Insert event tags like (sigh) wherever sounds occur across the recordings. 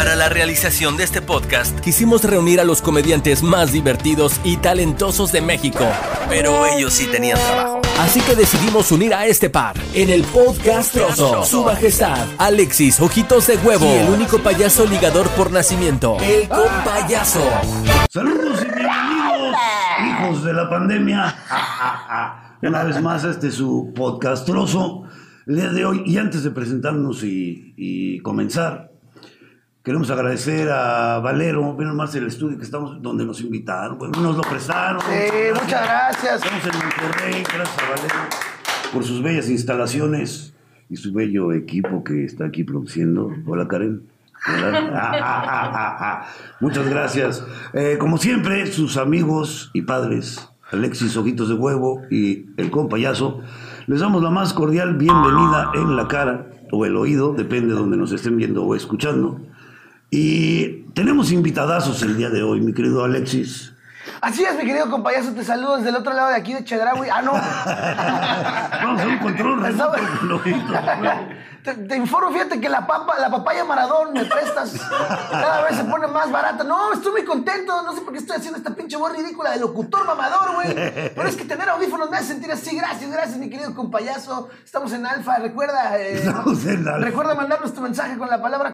Para la realización de este podcast, quisimos reunir a los comediantes más divertidos y talentosos de México. Pero ellos sí tenían trabajo. Así que decidimos unir a este par en el podcast Trozo. Su majestad, Alexis Ojitos de Huevo. Y el único payaso ligador por nacimiento, el compayaso. Saludos y bienvenidos, hijos de la pandemia. (laughs) Una vez más, este es su podcastroso el día de hoy. Y antes de presentarnos y, y comenzar, queremos agradecer a Valero, bueno, más el estudio que estamos, donde nos invitaron, nos lo prestaron. Sí, muchas gracias. Estamos en Monterrey, gracias a Valero por sus bellas instalaciones y su bello equipo que está aquí produciendo. Hola, Karen. Hola. Ah, ah, ah, ah, ah. Muchas gracias. Eh, como siempre, sus amigos y padres, Alexis Ojitos de Huevo y el compayazo, les damos la más cordial bienvenida en la cara o el oído, depende de donde nos estén viendo o escuchando. Y tenemos invitadazos el día de hoy, mi querido Alexis. Así es, mi querido compayazo, te saludo desde el otro lado de aquí de Chedraui. Ah, no. (laughs) Vamos a un control remoto. Te, te informo, fíjate que la papa, la papaya maradón me prestas. Cada vez se pone más barata. No, estoy muy contento. No sé por qué estoy haciendo esta pinche voz ridícula de locutor mamador, güey. Pero es que tener audífonos me hace sentir así. Gracias, gracias, mi querido compayazo. Estamos en Alfa. Recuerda, eh, Estamos en Alfa. recuerda mandarnos tu mensaje con la palabra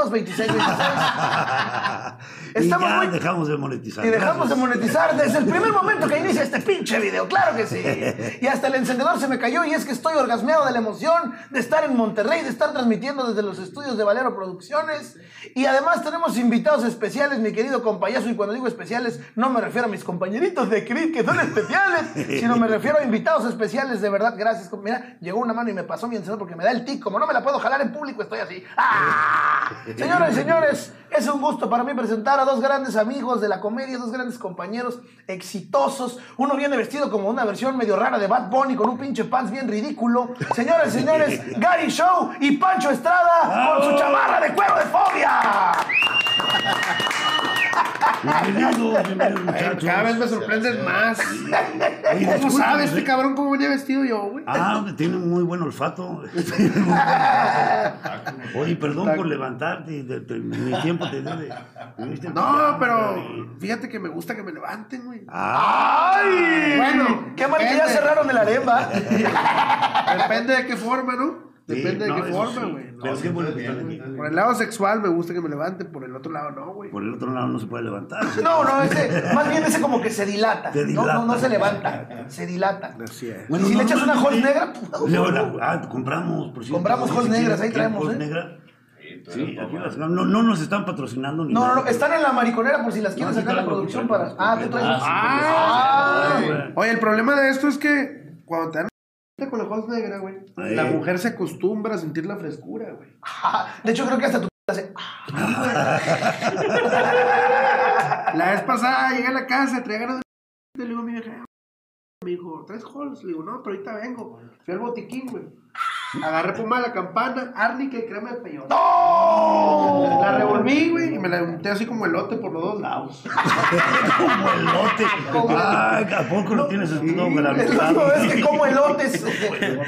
226 (laughs) y Estamos ya muy- dejamos de monetizar. Y dejamos de monetizar desde el primer momento que inicia este pinche video, claro que sí. (laughs) Y hasta el encendedor se me cayó y es que estoy orgasmeado de la emoción de estar en Monterrey, de estar transmitiendo desde los estudios de Valero Producciones. Y además tenemos invitados especiales, mi querido compayazo. Y cuando digo especiales, no me refiero a mis compañeritos de CRIT que son especiales, (laughs) sino me refiero a invitados especiales de verdad. Gracias. Mira, llegó una mano y me pasó mi encendedor porque me da el tic. Como no me la puedo jalar en público, estoy así. ¡Ah! Señoras y señores, es un gusto para mí presentar a dos grandes amigos de la comedia, dos grandes compañeros exitosos. Uno viene vestido como una versión medio rara de Bad Bunny con un pinche pants bien ridículo. Señoras y señores, (laughs) Gary Show y Pancho Estrada con su chamarra de cuero de fobia. Bienvenidos, bienvenidos, muchachos. Cada vez me sorprendes más. Oye, ¿Cómo sabes, este cabrón, cómo venía vestido yo, güey? Ah, tiene un muy buen olfato. (laughs) Oye, perdón por levantarte. de- de- mi tiempo te debe. No, pero fíjate que me gusta que me levanten, güey. ¡Ay! Bueno, qué mal que ya cerraron el aremba. (laughs) Depende de qué forma, ¿no? Sí, Depende no, de qué forma, sí. güey. No, Pero sí, bueno pues, que. Por el lado sexual me gusta que me levanten, por el otro lado no, güey. Por el otro lado no se puede levantar. No, no, ese, más bien ese como que se dilata. Se No, no, no dilata. se levanta, se dilata. Así es. y si le echas una Halls negra, No, la- ah, compramos, por cierto. Compramos Sí, Halls si negras, quieren- ahí quieren traemos, ¿eh? negra. Sí, aquí las- no, no nos están patrocinando ni No, no, nada. no, están en la mariconera por si las quieres No, sacar sí la producción para. Ah, tú traes. Ah, güey. Oye, el problema de esto es que cuando te dan con la voz negra, güey, la mujer se acostumbra a sentir la frescura, güey. Ah, (laughs) De hecho, creo que hasta tu hace. (laughs) La vez pasada llegué a la casa, traía ganas de... Le digo a mi vieja, me dijo, ¿traes halls? Le digo, no, pero ahorita vengo. Fui al botiquín, güey. Agarré puma la campana, árnica y crema de peyote. ¡No! La revolví, güey, y me la unté así como elote por los dos lados. Como elote. Ay, ¿a poco no tienes estómago la Es la mitad? última vez que (laughs) como elotes.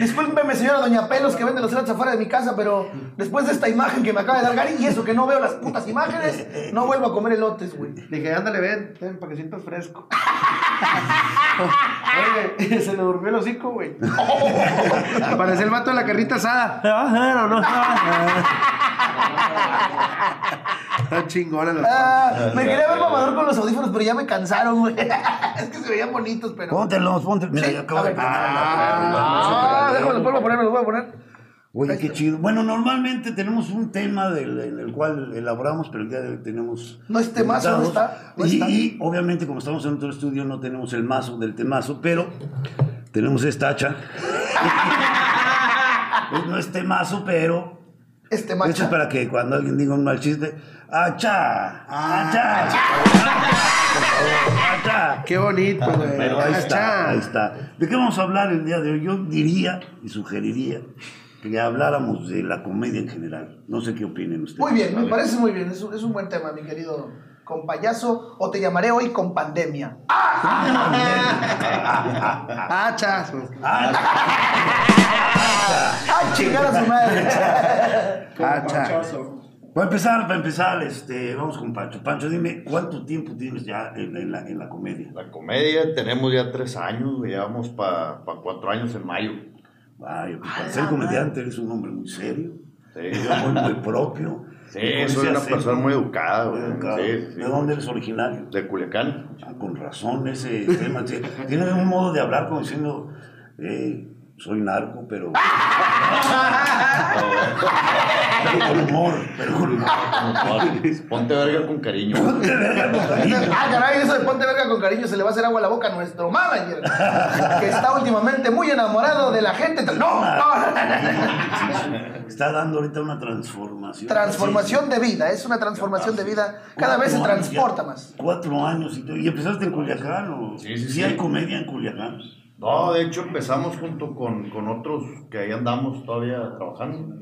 Discúlpeme, señora Doña Pelos, que vende los elotes afuera de mi casa, pero después de esta imagen que me acaba de dar Gary, y eso que no veo las putas imágenes, no vuelvo a comer elotes, güey. Le dije, ándale, ven, ven, para que sientas fresco. (laughs) Oye, se le durmió el hocico, güey. (laughs) Parecía el vato de la carrita asada. Ah, no, no. Está chingona la Ah, me quería ver mamador con los audífonos, pero ya me cansaron, güey. (laughs) Es que se veían bonitos, pero. Póntelos, póntelos. Mira, Sí, ya acabo a de ver. Ah, Ah, déjame, los vuelvo a poner, los voy a poner. Oye, qué chido. Bueno, normalmente tenemos un tema del, en el cual elaboramos, pero el día de hoy tenemos. No es temazo, no está, no y, está. y, obviamente, como estamos en otro estudio, no tenemos el mazo del temazo, pero tenemos esta hacha. (laughs) no es temazo, pero. Este Esto es para que cuando alguien diga un mal chiste, ¡acha! ¡acha! Por favor, ¡acha! Qué bonito, güey. Pero ahí está, Achá. ahí está. ¿De qué vamos a hablar el día de hoy? Yo diría y sugeriría que habláramos de la comedia en general. No sé qué opinen ustedes. Muy bien, me parece muy bien. Es un, es un buen tema, mi querido compayazo. O te llamaré hoy con pandemia. (laughs) ¡Ah! Ah, chazos. Ah, (laughs) ¡Ay, chingar a su madre! Ah, cha. Para empezar, para empezar, este, vamos con Pancho. Pancho, dime, ¿cuánto tiempo tienes ya en, en la, en la comedia? La comedia tenemos ya tres años, llevamos para cuatro años en mayo. Vaya, pues, para ser comediante eres un hombre muy serio, Sí, muy, muy propio. Sí con ese una acento persona muy educada, muy güey. educado. Sí, sí. ¿De dónde eres originario? De Culiacán. Ah, con razón, ese tema. Tiene un modo de hablar como diciendo, eh, soy narco, pero. (laughs) pero con humor, pero con humor. Ponte verga con cariño. Ah, caray, eso de ponte verga con cariño se le va a hacer agua a la boca a nuestro manager, que está últimamente muy enamorado de la gente. No, no, Está dando ahorita una transformación. Transformación de vida, es una transformación de vida. Cada vez se años transporta más. Cuatro años y todo. ¿Y empezaste en Culiacán? ¿o? Sí, sí, sí. hay comedia en Culiacán? No, de hecho empezamos junto con, con otros que ahí andamos todavía trabajando.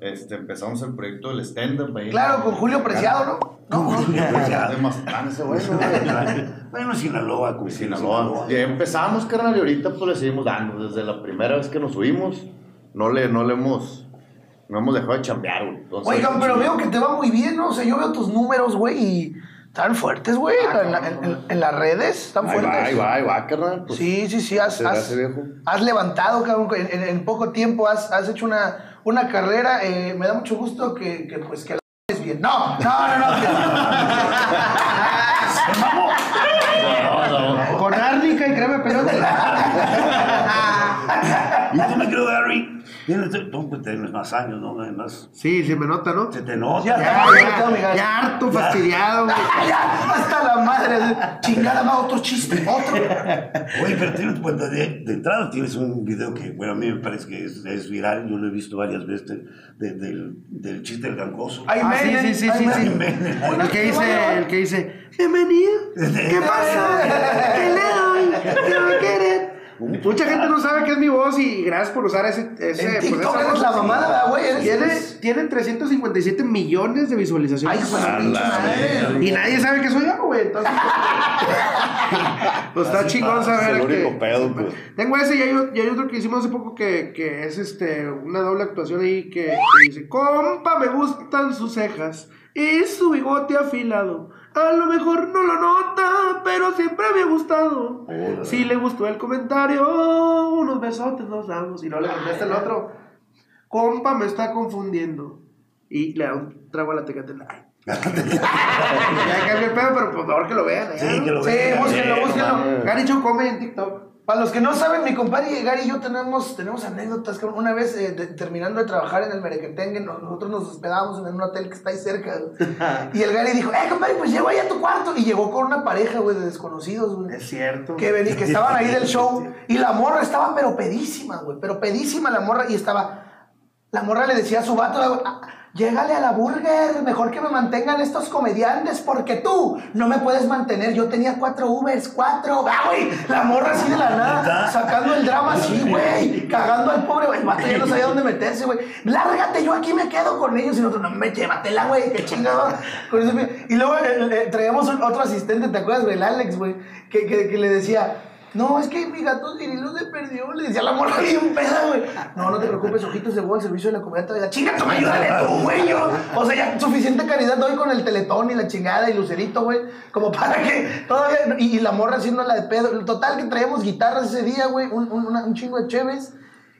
Este, empezamos el proyecto del stand-up ahí. Claro, con Julio Preciado, ¿no? No, no. De Mazatlán ese güey, ¿no, güey? (laughs) Bueno, Sinaloa, como Sinaloa. Ya empezamos, carnal, y ahorita pues le seguimos dando. Desde la primera vez que nos subimos, no le, no le hemos, no hemos dejado de chambear, güey. Entonces, Oigan, pero veo que te va muy bien, ¿no? O sea, yo veo tus números, güey, y están fuertes, güey, en, la- en- en- en las redes, están Ahí va, fuertes. ahí va, ahí va, carnal. Pues, Sí, sí, sí, has, se has- hace viejo. has levantado, cabrón, en, poco tiempo has, has hecho una, una carrera. eh, me da mucho gusto que, que, pues, que la es bien. No, no, no, no. (laughs) (laughs) No, no. Con árnica y crema de perote. (laughs) Y tú me creo, Gary. Tienes, tú pues, tienes más años, ¿no? Además, Sí, se me nota, ¿no? se te nota. Ya, Ya, ya, ya, ya, ya harto, fastidiado, güey. (laughs) Ya, hasta la madre. Chingada, va otro chiste, otro. Oye, pero tienes, pues, de, de entrada tienes un video que, bueno, a mí me parece que es, es viral. Yo lo he visto varias veces de- de- del, del chiste del gangoso. Ay, Ah, sí, sí, sí, sí, sí. El que dice, el que dice, bienvenido, ¿qué pasa? ¿Qué le doy? ¿Qué me quieren? Mucha gente no sabe qué es mi voz y gracias por usar ese... ese En pues, TikTok eres la mamada, ¿verdad, güey. Tiene, tienen 357 millones de visualizaciones. madre. verga. y nadie sabe que soy yo, güey. Entonces, pues (laughs) está Así chingón saber es el que... único pedo, pues. Tengo ese y hay, o- y hay otro que hicimos hace poco que, que es este una doble actuación ahí que, que dice, compa, me gustan sus cejas y su bigote afilado. A lo mejor no lo nota, pero siempre me ha gustado. Órale. Si le gustó el comentario, unos besotes nos damos. Y no le contesta el otro, compa, me está confundiendo. Y le da un trago a la tecate. Ay. (laughs) ya cambié el pedo, pero por favor que lo vean. ¿eh? Sí, que lo vean. búsquenlo, Sí, búsquenlo. mames. Gary Chu come en TikTok. Para los que no saben, mi compadre Gary y yo tenemos, tenemos anécdotas. Una vez, eh, de- terminando de trabajar en el Merequetengue, nos- nosotros nos hospedábamos en un hotel que está ahí cerca. güey. (laughs) y el Gary dijo, eh, compadre, pues llego ahí a tu cuarto. Y llegó con una pareja, güey, de desconocidos, güey. Es cierto. Que, vení- que estaban ahí del show. (laughs) Y la morra estaba, pero pedísima, güey. Pero pedísima la morra. Y estaba. La morra le decía a su vato, güey, "Ah, llégale a la burger. Mejor que me mantengan estos comediantes. Porque tú no me puedes mantener. Yo tenía cuatro Ubers, cuatro. Ah, güey. La morra así de la nada. Sacando el drama así, güey. Cagando al pobre, güey. El ya no sabía dónde meterse, güey. Lárgate, yo aquí me quedo con ellos. Y nosotros, no me llévatela, güey. Qué chingado. Y luego eh, eh, traíamos un- otro asistente, ¿te acuerdas, güey? El Alex, güey. Que, que, que le decía. No, es que mi gato Cirilo se perdió. Le decía la morra bien peda, güey. No, no te preocupes, ojitos de gol, servicio de la comunidad. Te Chinga, tú ayúdale tú, güey. yo. O sea, ya suficiente caridad doy con el teletón y la chingada y Lucerito, güey. Como para que todavía. Y, y la morra haciendo la de pedo. Total, que traíamos guitarras ese día, güey. Un, un, un chingo de cheves.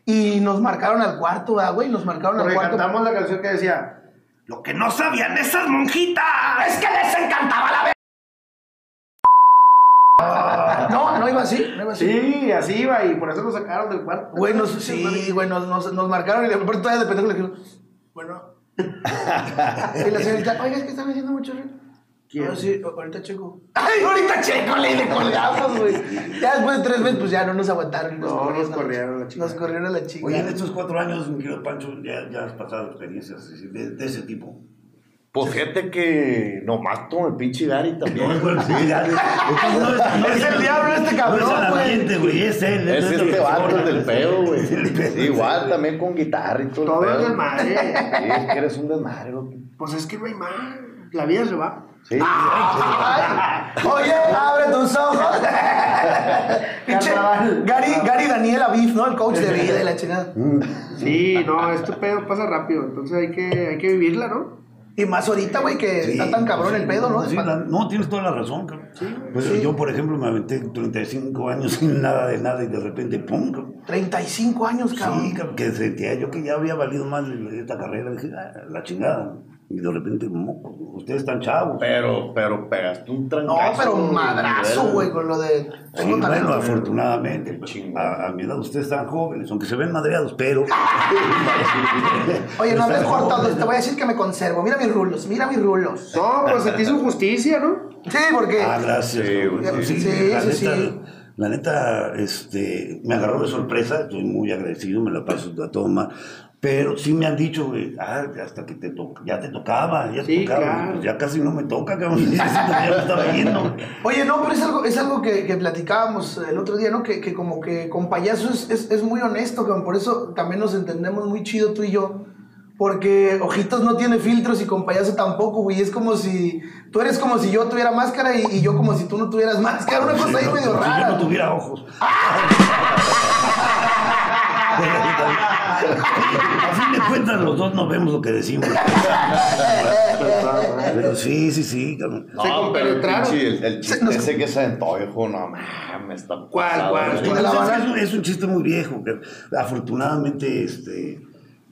Y nos marcaron al cuarto, ¿verdad, güey. Nos marcaron al cuarto. cantamos la canción que decía, Lo que no sabían esas monjitas es que les encantaba la iba así, no iba así. sí, así iba y por eso nos sacaron del cuarto. Güey, nos, (laughs) sí, güey, nos, nos, nos marcaron y de repente todavía de pendejo le dijeron, bueno. (laughs) y la señorita, oiga, es que están haciendo mucho ruido. No, sí, ahorita checo. (laughs) Ay, ahorita checo, le, le colgamos, güey. Ya después de tres veces, pues ya no nos aguantaron. y No, nos a corrieron a la chingada. Nos corrieron a la chica. Oye, en estos cuatro años, mi querido Pancho, ya, ya has pasado experiencias de, de ese tipo. Pues fíjate que nomás con el pinche Gary también. (laughs) Sí, es- no Es el diablo este cabrón, No es el güey. güey, es él. Es este vato del pedo, güey. Igual también con guitarra y todo. el Todo pedo. es desmadre. Sí, es que eres un desmadre, loco. Pues es que no hay más. La vida se va. Sí. Ay, Oye, abre tus ojos. (laughs) Pinche Gary, Gary Daniel Aviv, ¿no? El coach de vida y la chingada. Sí, no, este pedo pasa rápido. Entonces hay que, hay que vivirla, ¿no? Y más ahorita, güey, que Sí, está tan cabrón el pedo, ¿no? Sí, la- no, tienes toda la razón, cabrón. Pues Sí. yo, por ejemplo, me aventé 35 años (laughs) sin nada de nada y de repente, ¡pum! cabrón. 35 años, cabrón. Sí, cabrón, que sentía yo que ya había valido más esta carrera. Dije, "Ah, la chingada. Y de repente, moco, ustedes están chavos. Pero, pero pegaste un No, trancazo. pero un madrazo, güey, con lo de. Sí, bueno, talento. afortunadamente, pues, a, a mi edad ustedes están jóvenes, aunque se ven madreados, pero... (laughs) Oye, no hables cortado, te voy a decir que me conservo. Mira mis rulos, mira mis rulos. No, pues se te hizo justicia, ¿no? Sí, porque. Ah, gracias. Sí, güey, sí. Sí, la Sí, neta, sí, sí. la neta, este, me agarró de sorpresa, estoy muy agradecido, me la paso a todo mal. Pero sí me han dicho, güey, ah, hasta que te to- ya te tocaba, ya te Sí, tocaba. claro. Pues ya casi no me toca, cabrón. (laughs) ya me estaba yendo. Oye, no, pero es algo, es algo que, que platicábamos el otro día, ¿no? Que, que como que con payaso es, es, es muy honesto, cabrón. Por eso también nos entendemos muy chido tú y yo. Porque Ojitos no tiene filtros y con payaso tampoco, güey. Es como si. Tú eres como si yo tuviera máscara y, y yo como si tú no tuvieras máscara. Una cosa ahí Sí, medio como si rara. yo no tuviera ojos. (laughs) A fin de cuentas, los dos no vemos lo que decimos. Pero sí, sí, sí. No, Se pero el, compenetraron. el, el chiste nos- ese que se aventó, hijo, no mames, está ¿Cuál, cuál? es, un, es un chiste muy viejo. que afortunadamente, este,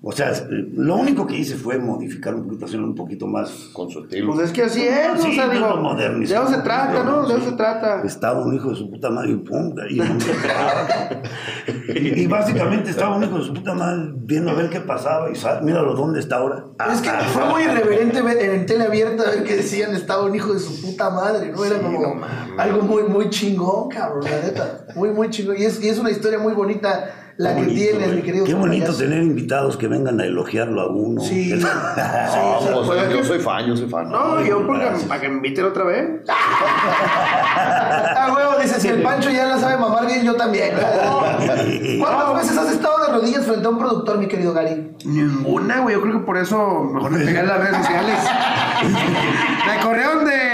o sea, lo único que hice fue modificar un poquito, hacerlo un poquito más. Con su estilo. Pues es que así es, Sí, o sea, digo, de eso se trata, ¿no? De eso se trata. Estaba un hijo de su puta madre y pum, y, y, básicamente estaba un hijo de su puta madre viendo a ver qué pasaba y sa- míralo dónde está ahora. Es que fue muy irreverente ver en tele abierta ver que decían estaba un hijo de su puta madre, ¿no? Era como algo muy, muy chingón, cabrón, la neta. Muy, muy chingón. Y es, y es una historia muy bonita la que bonito, tienes, güey. mi querido Qué bonito payaso. tener invitados que vengan a elogiarlo a uno. Sí. (laughs) No, sí. pues, pues, es yo que- soy fan, yo soy fan. No, yo porque para que me inviten otra vez. (laughs) Ah, huevo, dice, si el Pancho ya la sabe mamar bien, yo también. (laughs) ¿Cuántas veces has estado de rodillas frente a un productor, mi querido Gary? Ninguna, güey. Yo creo que por eso mejor me pegué en las redes sociales. me corrieron de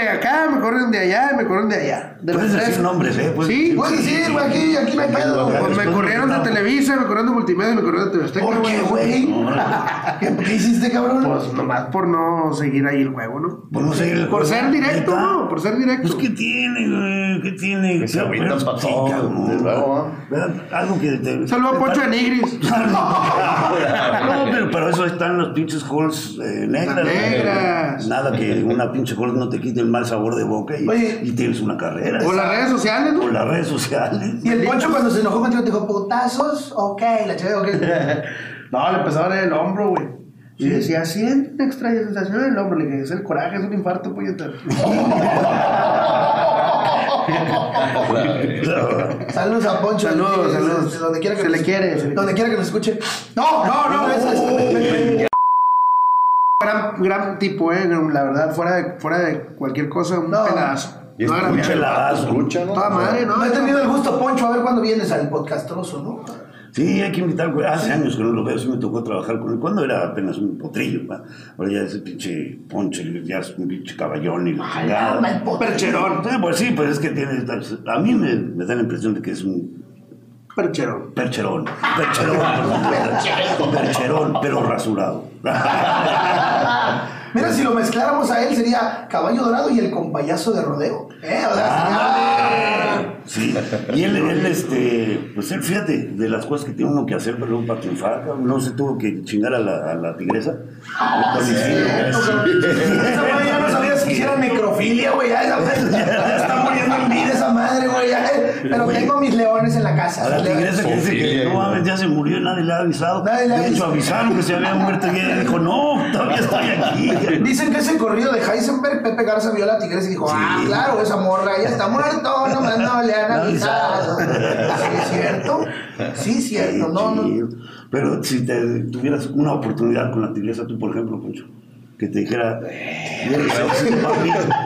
corrieron de allá, me corrieron de allá. De Puedes tres. decir nombres, ¿eh? Puedes Sí, Puedes decir, güey, aquí, aquí no hay pedo. Pues me corrieron de Televisa, me corrieron de Multimedia, me corrieron de TV Azteca, ¿Por qué, güey? ¿Qué, qué hiciste, cabrón? Pues nomás por no seguir ahí el juego, ¿no? Por no seguir el Por ser directo. ¿no? Por ser directo. Pues, ¿qué tiene, güey? ¿Qué tiene? Que se agüitan Pero, pa' sí, todo, cabrón. desde luego, ¿ah? ¿Verdad? Algo que te... Saludos a Poncho de Nigris. (laughs) No, pero para eso están los pinches halls eh, negras. Negras. Nada que una pinche hall no te quite el mal sabor de boca y, Oye. y tienes una carrera. O las redes sociales, O ¿no? las redes sociales. Y el Poncho cuando se enojó contigo dijo, putazos, ok, la chévere, ok. (laughs) No, le empezaba a dar el hombro, güey. Y decía, siente una extraña sensación en el hombro. Le dije, es el coraje, es un infarto, puñeta. (laughs) Saludos a Poncho. Saludos, saludos. de donde quiera que Se le quiere, Donde quiera que nos escuche. No, no, no, (laughs) Gran, gran tipo, eh, la verdad, fuera de, fuera de cualquier cosa, un No. pedazo. Y No, escucha el ¿no? Toda madre, ¿no? No he tenido el gusto, Poncho, a ver cuándo vienes al podcastroso, ¿no? Sí, hay que invitar, güey. Hace años que no lo veo, sí me tocó trabajar con él. Cuando era apenas un potrillo, ¿va? Ahora ya ese pinche ponche, ya es un pinche caballón y la chingada. Percherón. Sí, pues sí, pues es que tiene. A mí me, me da la impresión de que es un Percherón. percherón. (laughs) Percherón, perdón. Percherón, pero rasurado. (laughs) Mira, si lo mezcláramos a él sería Caballo Dorado y el compayazo de rodeo. ¿Eh? O sea, sería- Sí, y él, él, este, pues él, fíjate, de las cosas que tiene uno que hacer, pero para triunfar, no se tuvo que chingar a la, a la tigresa. Ah, Sí, cierto, sí. cabrón. Esa madre ya no sabía si hiciera necrofilia, güey. Ya, ya está muriendo en vida esa madre, güey. ya. Pero tengo mis leones en la casa. A la tigresa que dice que no mames, ya se murió nadie le ha avisado. Nadie le ha de hecho, avisado. avisaron que se había muerto y ella dijo, no, todavía estoy aquí. Dicen que ese corrido de Heisenberg, Pepe Garza vio a la tigresa y dijo, ah, claro, esa morra ya está muerto, nomás no le han avisado. (laughs) Sí, es cierto. Sí, es cierto. No, no. Pero si te tuvieras una oportunidad con la tigresa, tú, por ejemplo, Poncho, que te dijera, (laughs)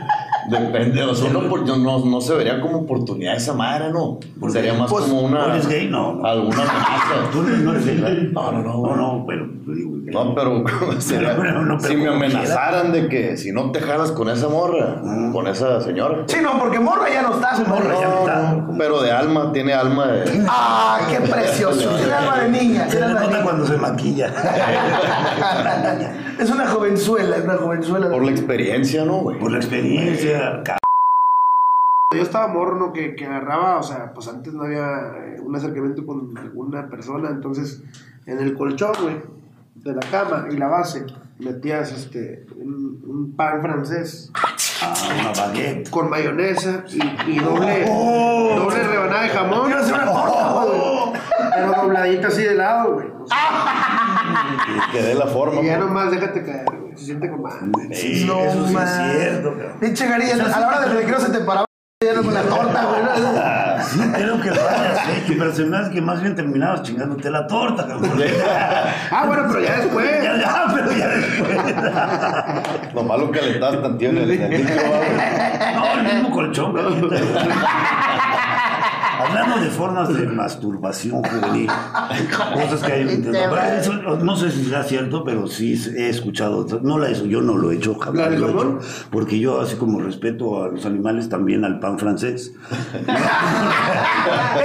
Depende, o sea, no, no, no se vería como oportunidad esa madre, ¿no? ¿Por Sería más Pues, como una. ¿tú eres gay? No, no. Alguna (laughs) amenaza. Tú no eres gay. No, no, no. No, no, pero. digo, No, pero, (laughs) sería- Pero, no, pero si me amenazaran de que si no te jalas con esa morra, con esa señora. Sí, no, porque morra ya no está, Morra ya no está. No, pero de alma, tiene alma de. Ah, qué precioso. (laughs) Tiene alma de niña. Se tiene alma de nota niña. cuando se maquilla. Es una jovenzuela, es una jovenzuela. Por la experiencia, ¿no, güey? Por la experiencia. Yo estaba morro, ¿no? Que, que agarraba, o sea, pues antes no había eh, un acercamiento con alguna persona, entonces en el colchón, güey, de la cama y la base, metías este, un, un pan francés Ah, una baguette. con mayonesa y, y doble, doble rebanada de jamón. Quiero hacer una torta, güey. Pero dobladita así de lado, güey. O sea, Y (laughs) que dé la forma. y ya nomás déjate caer, güey. Se siente como. Sí, No, eso sí man. es cierto, cabrón. Pinche Gary, a la hora del recreo se te paraba ya no con la torta, güey. (laughs) Sí, creo que vaya aceite, pero se me hace que más bien terminabas chingándote la torta, cabrón. (laughs) Ah, bueno, pero ya después. (laughs) Ya, ya, pero ya después. Lo malo que le estás en el, (laughs) el. No, el mismo colchón, cabrón. Hablando de formas de (laughs) masturbación juvenil, (laughs) cosas que hay. Bueno, eso no sé si sea cierto, pero sí he escuchado. No la he hecho, yo no lo he hecho, ¿La jamás lo he hecho. Porque yo, así como respeto a los animales, también al pan francés. (laughs)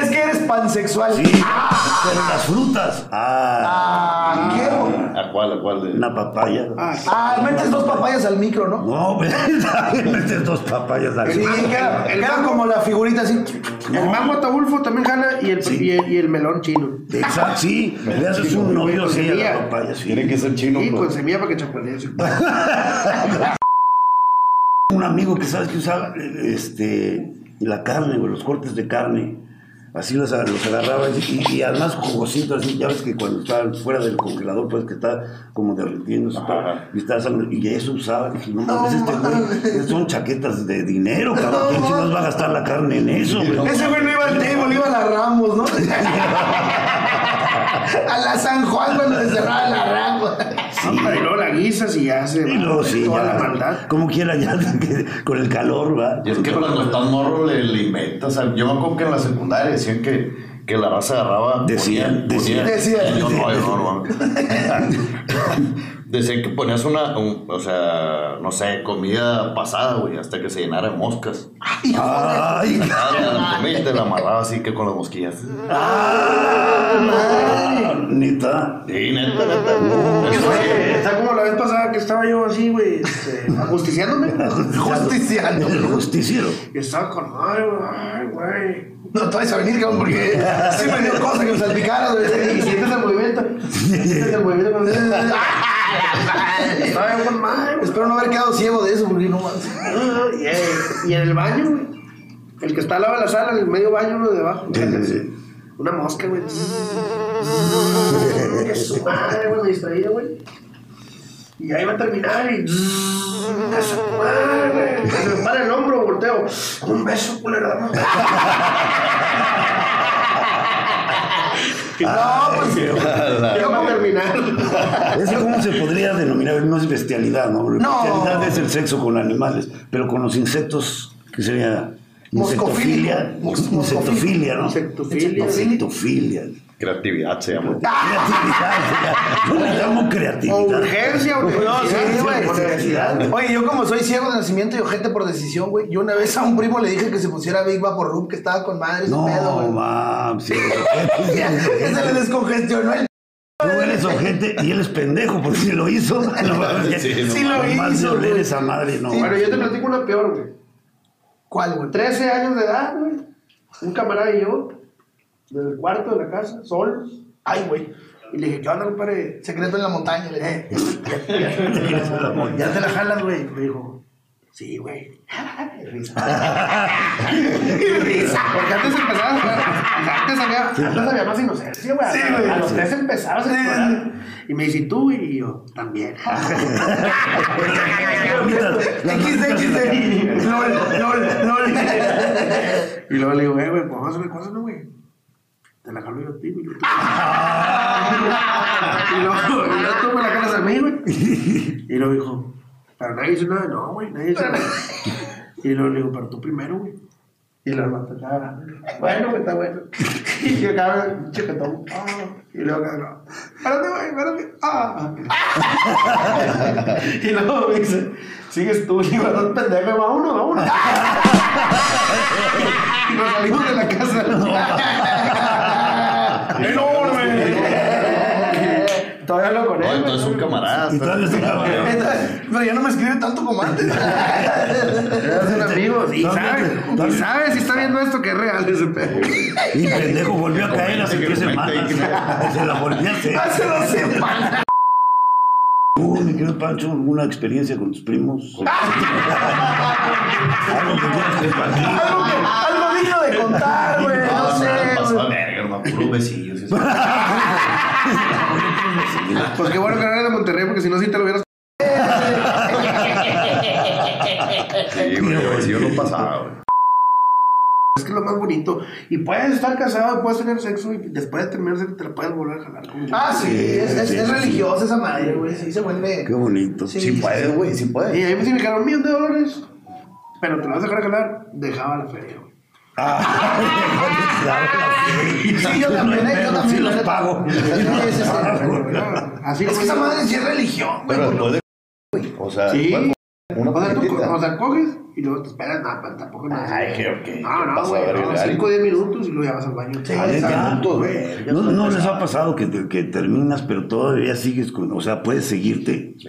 Es que eres pansexual. Sí, pero las frutas. Ah, Ah, ¿qué? ¿A cuál, a cuál? De... una papaya. Ah, Ah, metes dos papayas al micro, ¿no? No, (laughs) metes dos papayas al Sí, queda, el queda mango- como la figurita así. El mango ataulfo también jala y el, Sí. y el, y el melón chino. Exacto, sí. Le haces un Con así a la papaya, sí. Tiene que ser chino, Y pues. con semilla para que chapalee. (laughs) Un amigo que sabes que usaba eh, este, la carne, güey, los cortes de carne. Así los, los agarraba y, y además jugositos, así, ya ves que cuando está fuera del congelador, pues que está como derritiendo, Ajá. y, está y eso usaba. Dije, no mames, este güey, son chaquetas de dinero, cabrón. ¿Quién No, nos va a gastar la carne en eso, güey? Ese güey no iba al table, iba a la Ramos, ¿no? (laughs) a la San Juan cuando se cerraba la Ramos. Hombre, y luego la guisas y ya se Y luego sí, toda ya, la maldad. como quiera, ya (laughs) con el calor, va. Y es que cuando estás morro le, le inventas. o sea, yo me acuerdo que en la secundaria decían que, que la raza agarraba. Decían, decían. Decían. Yo no, yo no, no. Decían que ponías una, un- o sea, no sé, comida pasada, güey, hasta que se llenara de moscas. Ay, Ah, la comida y te la amarraba así que con las mosquillas. ah, neta. Sí, neta, neta. Eso. Está como la vez pasada que estaba yo así, güey, este, ajusticiándome. Justiciando. El justiciero. Y estaba con madre, güey, ay, güey. No te vayas a venir, cabrón, porque sí me dio cosa que me salpicaron. Y güey. sientes el movimiento. Sientes el movimiento. Estaba güey. Espero no haber quedado ciego de eso, porque no más. Y, eh, y en el baño, güey. El que está al lado de la sala, en el medio baño, uno de abajo. Sí, sí, sí. Una mosca, güey. Que (laughs) su madre, güey, me distraía, güey. Y ya iba a terminar y. ¡A su madre, güey! Se me para el hombro, volteo. Un beso, culera. (laughs) No, pues Yo para terminar. ¿Eso cómo se podría denominar? No es bestialidad, ¿no? La No. Bestialidad es el sexo con animales, pero con los insectos, que sería? Moscofilia. Insectofilia. Insectofilia, ¿no? Insectofilia. Insectofilia. Creatividad se llama. Creatividad. Yo le llamo O creatividad. urgencia, o No, sí, güey. o necesidad. Oye, yo como soy ciego de nacimiento y ojete por decisión, güey, yo una vez a un primo le dije que se pusiera Big Vaporub, que estaba con madre No, pedo, güey. mam, sí, Que (laughs) se le descongestionó el... Tú eres ojete y él es pendejo porque si lo hizo. (laughs) No, mames, Sí, no Sí lo Más de hizo, oler güey. esa madre, no. Sí. Bueno, yo te platico una peor, güey. ¿Cuál, güey? 13 años de edad, güey. Un camarada y yo, del cuarto de la casa, solos. Ay, güey. Y le dije, ¿qué onda, compadre? Secreto en la montaña, le dije. (laughs) Ya te la jalas, güey. Me dijo, sí, güey. (laughs) Risa. (laughs) Risa. Porque antes empezaba a jugar. Antes había, antes había más inocencia, güey. Sí, güey. A los tres empezabas a. Y me dice, ¿y tú? Y yo, también. XD, XD. LOL, LOL, LOL. Y luego le digo, eh, güey, pues vamos a hacer cosas, ¿no, güey? Te la jalo yo a ti, güey. (laughs) y luego, y luego tú me la jalas a mí, güey. (laughs) Y luego dijo, pero nadie hizo nada. No, güey, nadie hizo nada. Y luego le digo, pero tú primero, güey. Y lo mato acá. Bueno, güey, está bueno. Y yo checatón. Ah. Y luego no. Espérate, güey, espérate. Ah. (laughs) y luego me dice, sigues tú. Y digo, no, pendejo, va uno, va uno. y nos salimos de la casa. ¡Enorme! Todavía lo con No, él. entonces todavía está cabrón. (laughs) Pero ya no me escribe tanto como antes. Son amigos. Y ¿Dónde sabe, y sabe si está viendo esto que es real ese pedo. Y pendejo volvió a caer hace tres semanas. Se la volvió a hacer. Hace dos semanas. Mi querido Pancho, alguna experiencia con tus primos? (laughs) Algo que quieras compartir. Algo, algo digno de contar, güey. No sé. Besillos. (laughs) eso. Pues qué bueno que no eres de Monterrey, porque si no, sí te lo hubieras. Sí, güey, besillo no pasaba, güey. Es que es lo más bonito. Y puedes estar casado, puedes tener sexo y después de terminar sexo te la puedes volver a jalar. Ah, sí, es, es, Sí, es sí, religiosa esa madre, güey. Sí, se vuelve. Qué bonito. Sí. Sí puede, güey, sí Y puede. ahí me quedaron un millón de dólares. Pero te lo vas a dejar jalar, dejaba la feria, güey. (laughs) Sí, yo también, yo también. Sí los pago. (laughs) Así Es que esa madre sí es religión, güey. Pero después de. O sea, Sí. Una O sea, tú, o sea, coges y luego te esperas, no, pues, tampoco no. Ay, que ok. No, no, Pasa güey, no, Gary. 5 o 10 minutos y luego ya vas al baño. Sí, ya, exacto. ya. No, no les ha pasado que, te- que terminas, pero todavía sigues con. O sea, puedes seguirte. Sí,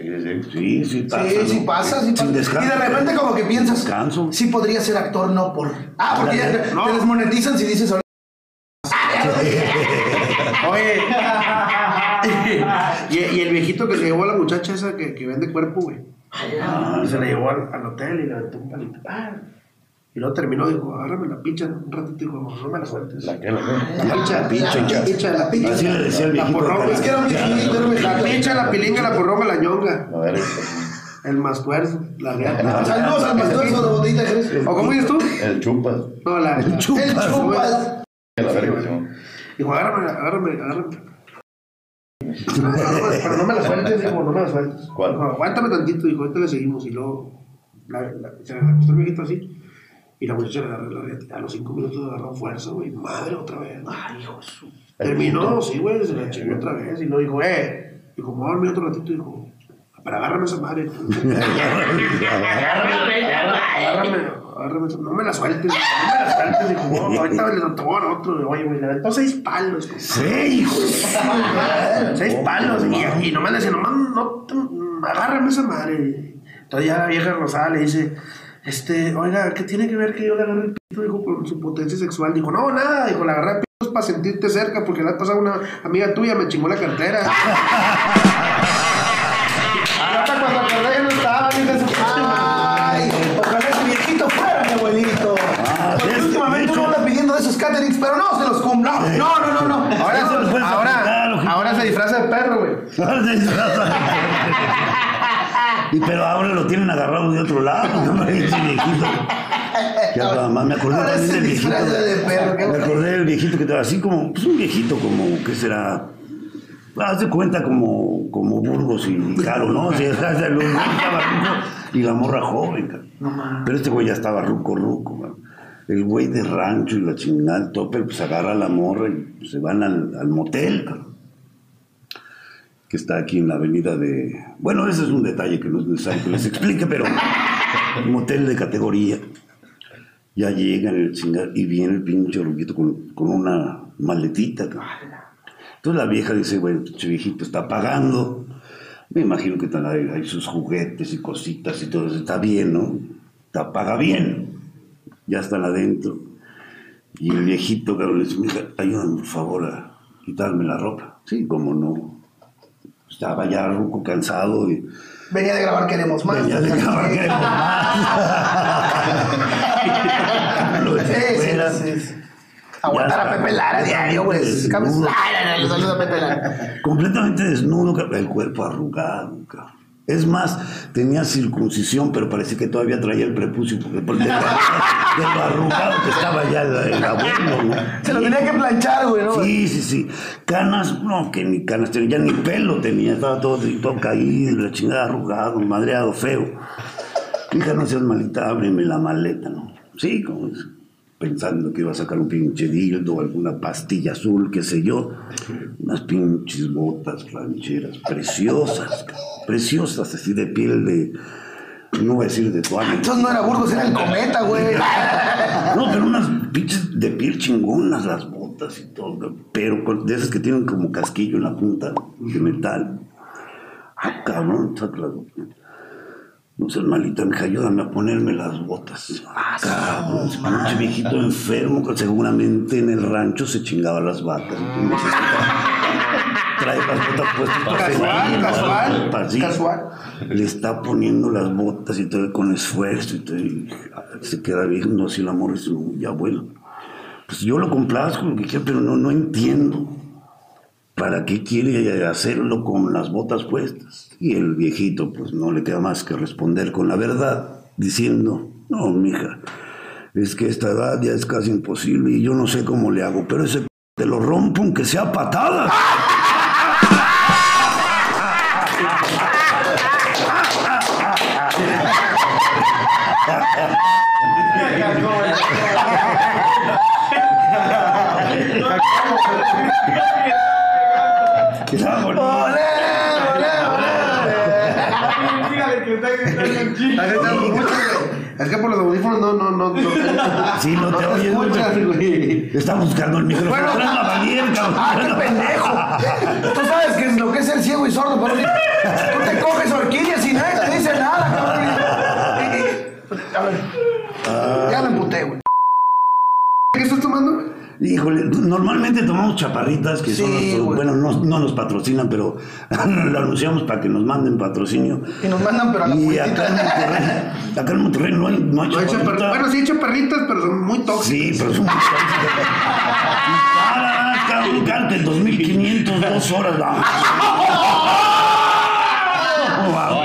sí. Sí, sí pasa. Sí, sí pasa, sí Sin pasa. Y descanso. de repente como que piensas, Descanso. sí podría ser actor, no por... Ah, porque ya te, No. te desmonetizan si dices. (laughs) Oye. (laughs) y, y el viejito que se llevó a la muchacha esa que, que vende cuerpo, güey. Y se la llevó al, al hotel y le aventó un palito. Ah. Y luego terminó, dijo, agárrame la pincha un ratito, dijo, no me la sueltes. La que la La pincha, La pincha, pincha. pincha, la pincha. Así le decía el La viejito. porrón, Es que era un viejito, La pincha, la pilinga, la porronga, la ñonga. A ver, El mascuerzo, la reata. (laughs) Saludos al de botellita de Jerez. ¿O cómo dices tú? el chupas. No, la. El El chupas. La verga. Dijo, agárrame, agárrame, agárrame. No, no, no, pero no me la sueltes, dijo, no me la (laughs) sueltes. ¿Cuál? Dijo, aguántame tantito, dijo, ahorita le seguimos. Y luego la, la, se le acostó el viejito así. Y la muchacha le agarró. A los cinco minutos agarró fuerza, güey. Madre, otra vez. Ay, hijo de su. Terminó, sí, güey, se la chingó otra vez. Y luego dijo, eh. Dijo, me voy a dormir otro ratito. Dijo, pero agárrame esa madre. (laughs) (laughs) agárrame, agárrame, agárrame. Esa- No me la sueltes, no me la sueltes. Dijo, no, (laughs) ahorita le al otro. Oye, güey, le aventó seis palos. hijo. Seis palos. Y, y nomás le decía, nomás no, agárrame esa madre. Entonces ya la vieja rosada le dice, este, oiga, ¿qué tiene que ver que yo le agarre el pito? Dijo, con su potencia sexual. Dijo, no, nada. Dijo, le agarré el pito para sentirte cerca porque la vez pasada una amiga tuya me chingó la cartera. (laughs) y pero ahora lo tienen agarrado de otro lado, ¿no? (laughs) Ese viejito. Ya nada más me acordé Ahora también del viejito. de perro, Me acordé del viejito que estaba así como, pues un viejito como, ¿qué será? Haz de cuenta como, como Burgos y Caro, ¿no? (laughs) O sea, estaba ruco y la morra joven, cara. Pero este güey ya estaba ruco, ruco, cara. El güey de rancho y la chingada, el topper, pues agarra a la morra y se van al, al motel, cara que está aquí en la avenida de... Bueno, ese es un detalle que no es necesario que les explique, pero un motel de categoría. Ya llegan el chingar y viene el pinche ruquito con, con una maletita. Entonces la vieja dice, bueno, pinche viejito está pagando. Me imagino que están ahí, hay sus juguetes y cositas y todo eso. Está bien, ¿no? Está, paga bien. Ya están adentro. Y el viejito, cabrón, le dice, mija, ayúdame por favor a quitarme la ropa. Sí, cómo no. Estaba ya ruco, cansado y Venía de grabar Queremos Más. venía de grabar Queremos (laughs) Más. Lo Sí, sí. Aguantar Ya a. Pepe Lara diario, güey. Saludos a Pepe Lara. Completamente desnudo, el cuerpo arrugado. cabrón. Es más, tenía circuncisión, pero parecía que todavía traía el prepucio, porque por de, de lo arrugado que estaba ya el, el abuelo, ¿no? Se lo tenía que planchar, güey, ¿no? Sí, sí, sí. Canas, no, que ni canas tenía, ya ni pelo tenía, estaba todo, todo caído, la chingada arrugado, madreado, feo. Hija, no seas malita, ábreme la maleta, ¿no? Sí, como es, pensando que iba a sacar un pinche dildo, alguna pastilla azul, qué sé yo. Unas pinches botas rancheras, preciosas, ca- preciosas, así de piel de. No voy a decir de toalla. Entonces no era Burgos, era el cometa, güey. (laughs) No, pero unas pinches de piel chingonas, las botas y todo. Pero de esas que tienen como casquillo en la punta de metal. Ah, cabrón. No seas malita, mija, ayúdame a ponerme las botas. Ah, cabrón, ese pinche viejito enfermo que seguramente en el rancho se chingaba las vacas. (laughs) Trae (laughs) las botas puestas Casual, casual, casual. Le está poniendo las botas y todo con esfuerzo y todo, y se queda viendo así el amor su ya abuelo. Pues yo lo complazco, lo que quiera, pero no, no entiendo para qué quiere hacerlo con las botas puestas. Y el viejito, pues no le queda más que responder con la verdad, diciendo, no, mija, es que esta edad ya es casi imposible y yo no sé cómo le hago, pero ese te lo rompo aunque sea patada. Está Es que por los audífonos no, no, no. no Sí, no te oyes, güey. Está buscando el micrófono. Bueno, cabrón. ¡Ah, qué pendejo! Tú sabes que es lo que es ser ciego y sordo, pero tú te coges orquídeas y nada, a ver, ya me emputé, güey. ¿Qué estás tomando? güey? Híjole, normalmente tomamos chaparritas que son Sí, nuestros- güey. bueno, no, no nos patrocinan, pero (laughs) lo anunciamos para que nos manden patrocinio. Y nos mandan, pero a la Y acá en. Monterrey, acá en Monterrey no hay, no hay No chaparritas. Bueno, sí hay chaparritas, pero son muy tóxicas. Sí, pero son muy tóxicas. Caras, cabrón, cárate 2500, dos horas. No,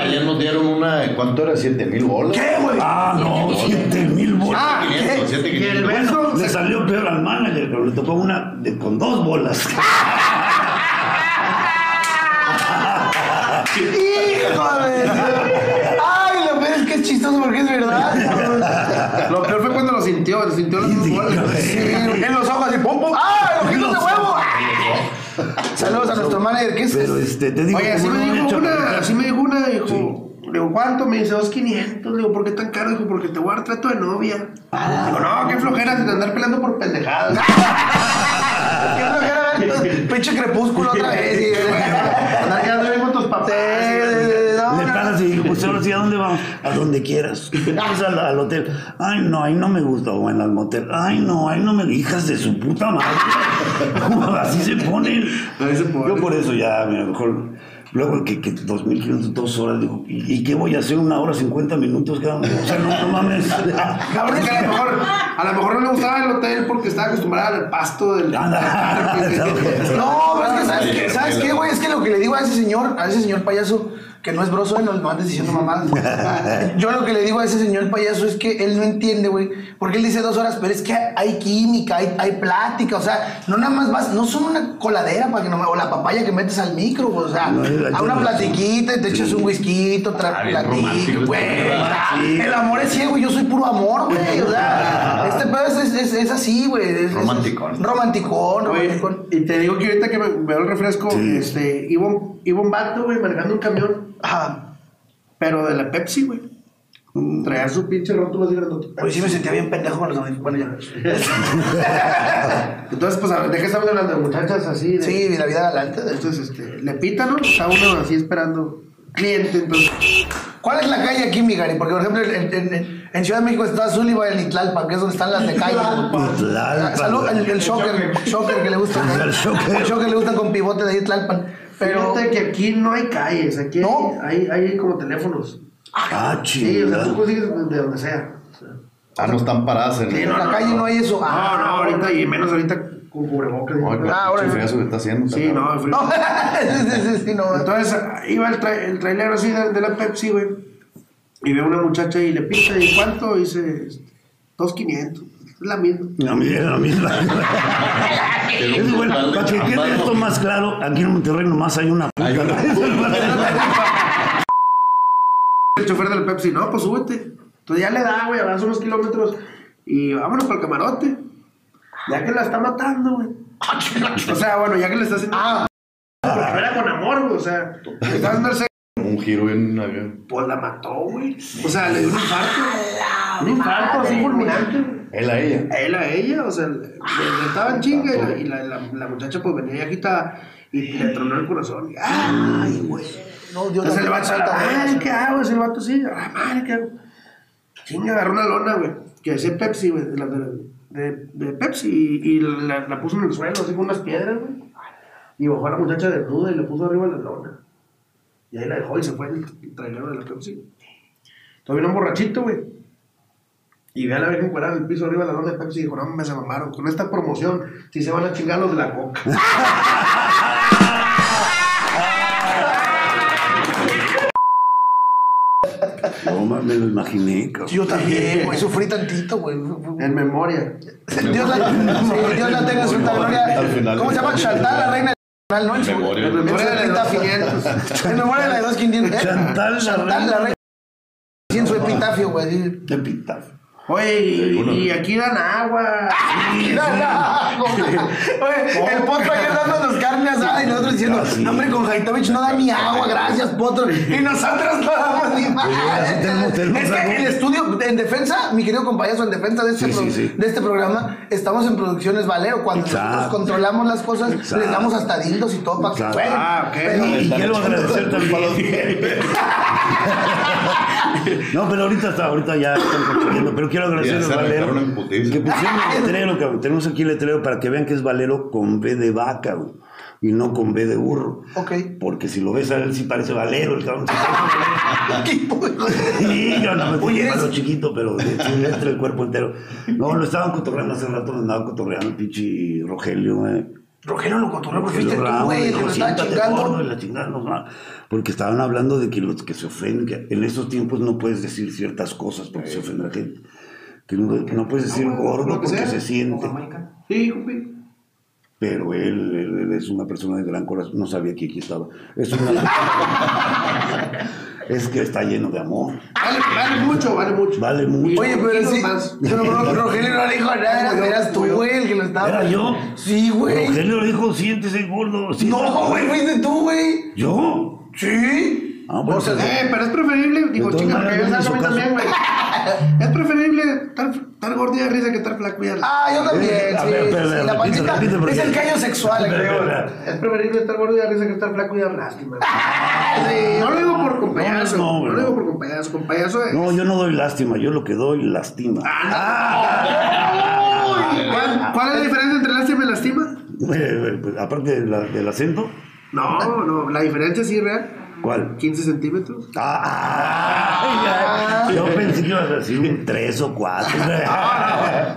(laughs) nos dieron una, de- ¿cuánto era? ¿7 mil bolas? ¿Qué, güey? Ah, no, 7000 bolas. Ah, ¿qué? 7 Y el beso. Le salió peor al manager, pero le tocó una de- con dos bolas. (laughs) ¡Híjole! ¡Ay, lo peor es que es chistoso porque es verdad. Lo peor fue cuando lo sintió, lo sintió. Sí, en los ojos así, ¡pum, pum! ¡Ah, el ojito de huevo! Saludos a nuestro manager, ¿qué es? Pero este, te digo, Oye, así me no dijo una, así me dijo una, dijo. Le digo, ¿cuánto? Me dice, 2.500. Le digo, ¿por qué tan caro? Dijo, porque te voy a dar trato de novia. Digo, no, qué flojera de andar peleando por pendejadas. (laughs) ¿Qué flojera? (laughs) Pinche crepúsculo otra vez. y- (laughs) andar quedando bien con tus papás. Le no. paras y digo, pues ahora sí, ¿a dónde vamos? A donde quieras. Vamos al, al hotel. Ay, no, ahí no me gusta. O en al motel. Ay, no, ahí no me. Hijas de su puta madre. Así se ponen. Ahí se pone. Yo por eso ya, mira, mejor. Luego que, que 2.500, dos horas, digo, ¿y, y qué voy a hacer? ¿Una hora, 50 minutos? cabrón? O sea, no, no mames. Cabrón, es que a lo mejor, a lo mejor no le gustaba el hotel porque estaba acostumbrada al pasto del. Anda. No, (laughs) (laughs) pero es que ¿sabes qué, ¿sabes qué, güey? Es que lo que le digo a ese señor, a ese señor payaso, que no es broso, no, no andes diciendo mamadas. (laughs) Yo lo que le digo a ese señor payaso es que él no entiende, güey, porque él dice dos horas, pero es que hay química, hay, hay plática, o sea, no nada más vas, no son una coladera para que no me, o la papaya que metes al micro, o sea, No, a una platiquita, y te echas sí. un whisky, tra Ah, romántico, güey. El amor es ciego y yo soy puro amor, güey, o sea, (laughs) este pedo es, es, es- es así, güey. Romanticón. Romanticón, romanticón. y te digo que ahorita que me veo el refresco, Sí. este, iba un, iba un vato, güey, manejando un camión, Ajá. pero de la Pepsi, güey. Traía su pinche rótulo así grandote. Hoy sí me sentía bien pendejo con los audífonos. Bueno, ya. (laughs) Entonces, pues, a ver, ¿de qué estamos hablando? De muchachas así. De, Sí, de la vida galante. Entonces, este, le pitan, ¿no? Está uno así esperando cliente, entonces. ¿Cuál es la calle aquí, mi Gary? Porque, por ejemplo, en, en- en Ciudad de México está Sullivan y Tlalpan, que es donde están las de calle. Tlalpan. Salud, el, el shocker, shocker que le gusta. El shocker. El shocker le gusta con pivote de ahí Tlalpan. Pero, Fíjate que aquí no hay calles, aquí hay- ¿No? hay, hay, como teléfonos. Ah, Sí, o sea, tú consigues de donde sea. Ah, no están paradas en en la calle no hay eso. No, Ah, no, ahorita, y menos ahorita con cubrebocas. Ah, ahora no. que está haciendo. Sí, está no, el frío. (laughs) No, sí, sí, sí, no. Entonces iba el, tra el trailero así de, de la Pepsi, güey. Y ve a una muchacha y le pita, ¿y cuánto? Y dice, 2.500. Es la misma. A mí es la misma. Es bueno, para que quede esto más claro, aquí en Monterrey nomás hay una puta. (laughs) (laughs) El chofer del Pepsi, no, pues súbete. Entonces ya le da, güey, avanza unos kilómetros y vámonos para el camarote. Ya que la está matando, güey. (laughs) O sea, bueno, ya que le está haciendo. Ah, no era con amor, güey. O sea, le está haciendo el. Un giro en avión. Pues la mató, güey. O sea, le dio un infarto. Un infarto así fulminante, güey. Él a ella. Él a ella, o sea, le, le estaba en chinga y, la, y la, la- la muchacha pues venía ya agitada y le tronó el corazón. Y, ¡Ay, güey! No, Dios Entonces no el vato, "Ay, madre. ¿qué hago? Ese vato sí, ¡ay, madre, qué hago! Chinga, agarró una lona, güey, que decía Pepsi, güey, de, la- de, de, de Pepsi, y, y la, la puso en el suelo, así con unas piedras, güey. Y bajó a la muchacha desnuda y le puso arriba la lona. Y ahí la dejó y se fue el, el trailero de la Pepsi. Todavía un borrachito, güey. Y ve a la vieja encuadrada en el piso arriba de la lona de Pepsi y dijo, no, me se mamaron. Con esta promoción, si se van a chingar los de la coca. (laughs) No, me lo imaginé, cabrón. Yo también, güey, sufrí tantito, güey. en memoria. Dios la, sí, Dios la tenga en su gloria. Al final. ¿Cómo se llama? Chantal, la reina ¿no? En su- Memoria. En Memoria de la de epitafio. En memoria de la de 2500. ¿eh? Chantal, Chantal, la reina. En su epitafio, güey. epitafio. Oye, y, y aquí dan agua. Oye, el potro ayer dándonos carne asada y nosotros diciendo, no, hombre, con Haitovich no da ni agua, gracias, potro. Y nosotros no damos ni más. Es que el estudio, en defensa, mi querido compañero, en defensa de este, Sí, pro- sí, sí. de este programa, estamos en Producciones Valero. Cuando Exacto. nosotros controlamos las cosas, Exacto. les damos hasta dildos y todo para que. Ah, ok. Pero- Y quiero agradecer también. (laughs) No, pero ahorita está, ahorita ya están construyendo, pero quiero agradecer se Valero que pusieron el letrero, cabrón. Tenemos aquí el letrero para que vean que es Valero con B de vaca, güey, y no con B de burro. Ok. Porque si lo ves a él sí parece Valero, el cabrón. (laughs) sí. Sí, yo no me eres- palo chiquito, pero de sí, entra el cuerpo entero. No, lo estaban cotorreando hace rato, lo andaban cotorreando el pinche Rogelio, güey. Rogelio lo fuiste tú, Ramos, güey, lo estaba "Siéntate, gordo", chingando. la chingada va. Porque estaban hablando de que los que se ofenden, que en estos tiempos no puedes decir ciertas cosas porque se ofende la gente. Que no, puedes decir No, gordo porque sea. se siente. Sí. Pero él, él- él es una persona de gran corazón. No sabía que aquí estaba. Es, una- (laughs) es que está lleno de amor. Vale, vale mucho, vale mucho. Vale mucho. Oye, pero sí. más. Pero Ro- (laughs) Rogelio no le dijo nada, eras, eras tú, güey, el que lo estaba. ¿Era yo? Sí, güey. Rogelio le dijo, siéntese gordo. siéntese". No, güey, fuiste tú, güey. ¿Yo? Sí. Ah, bueno, O sea, pues, Eh, pero es preferible, digo, chinga, porque yo también, güey. (laughs) Es preferible estar, estar gordo y de risa que estar flaco y de risa. Ah, yo también, Eh, sí. ver, sí, la pancita es el callo sexual, creo. Es preferible estar gordo y de risa que estar flaco y de lástima. (laughs) Sí. No lo digo por No, no, no, lo digo por es. No, yo no doy lástima, yo lo que doy lastima. ¿Cuál, cuál es la diferencia entre lástima y lastima? (laughs) Eh, pues, aparte del acento, No, no, la diferencia sí es real. ¿Cuál? 15 centímetros. Ah, ay, ya. yo pensé que ibas a decir un 3 o 4.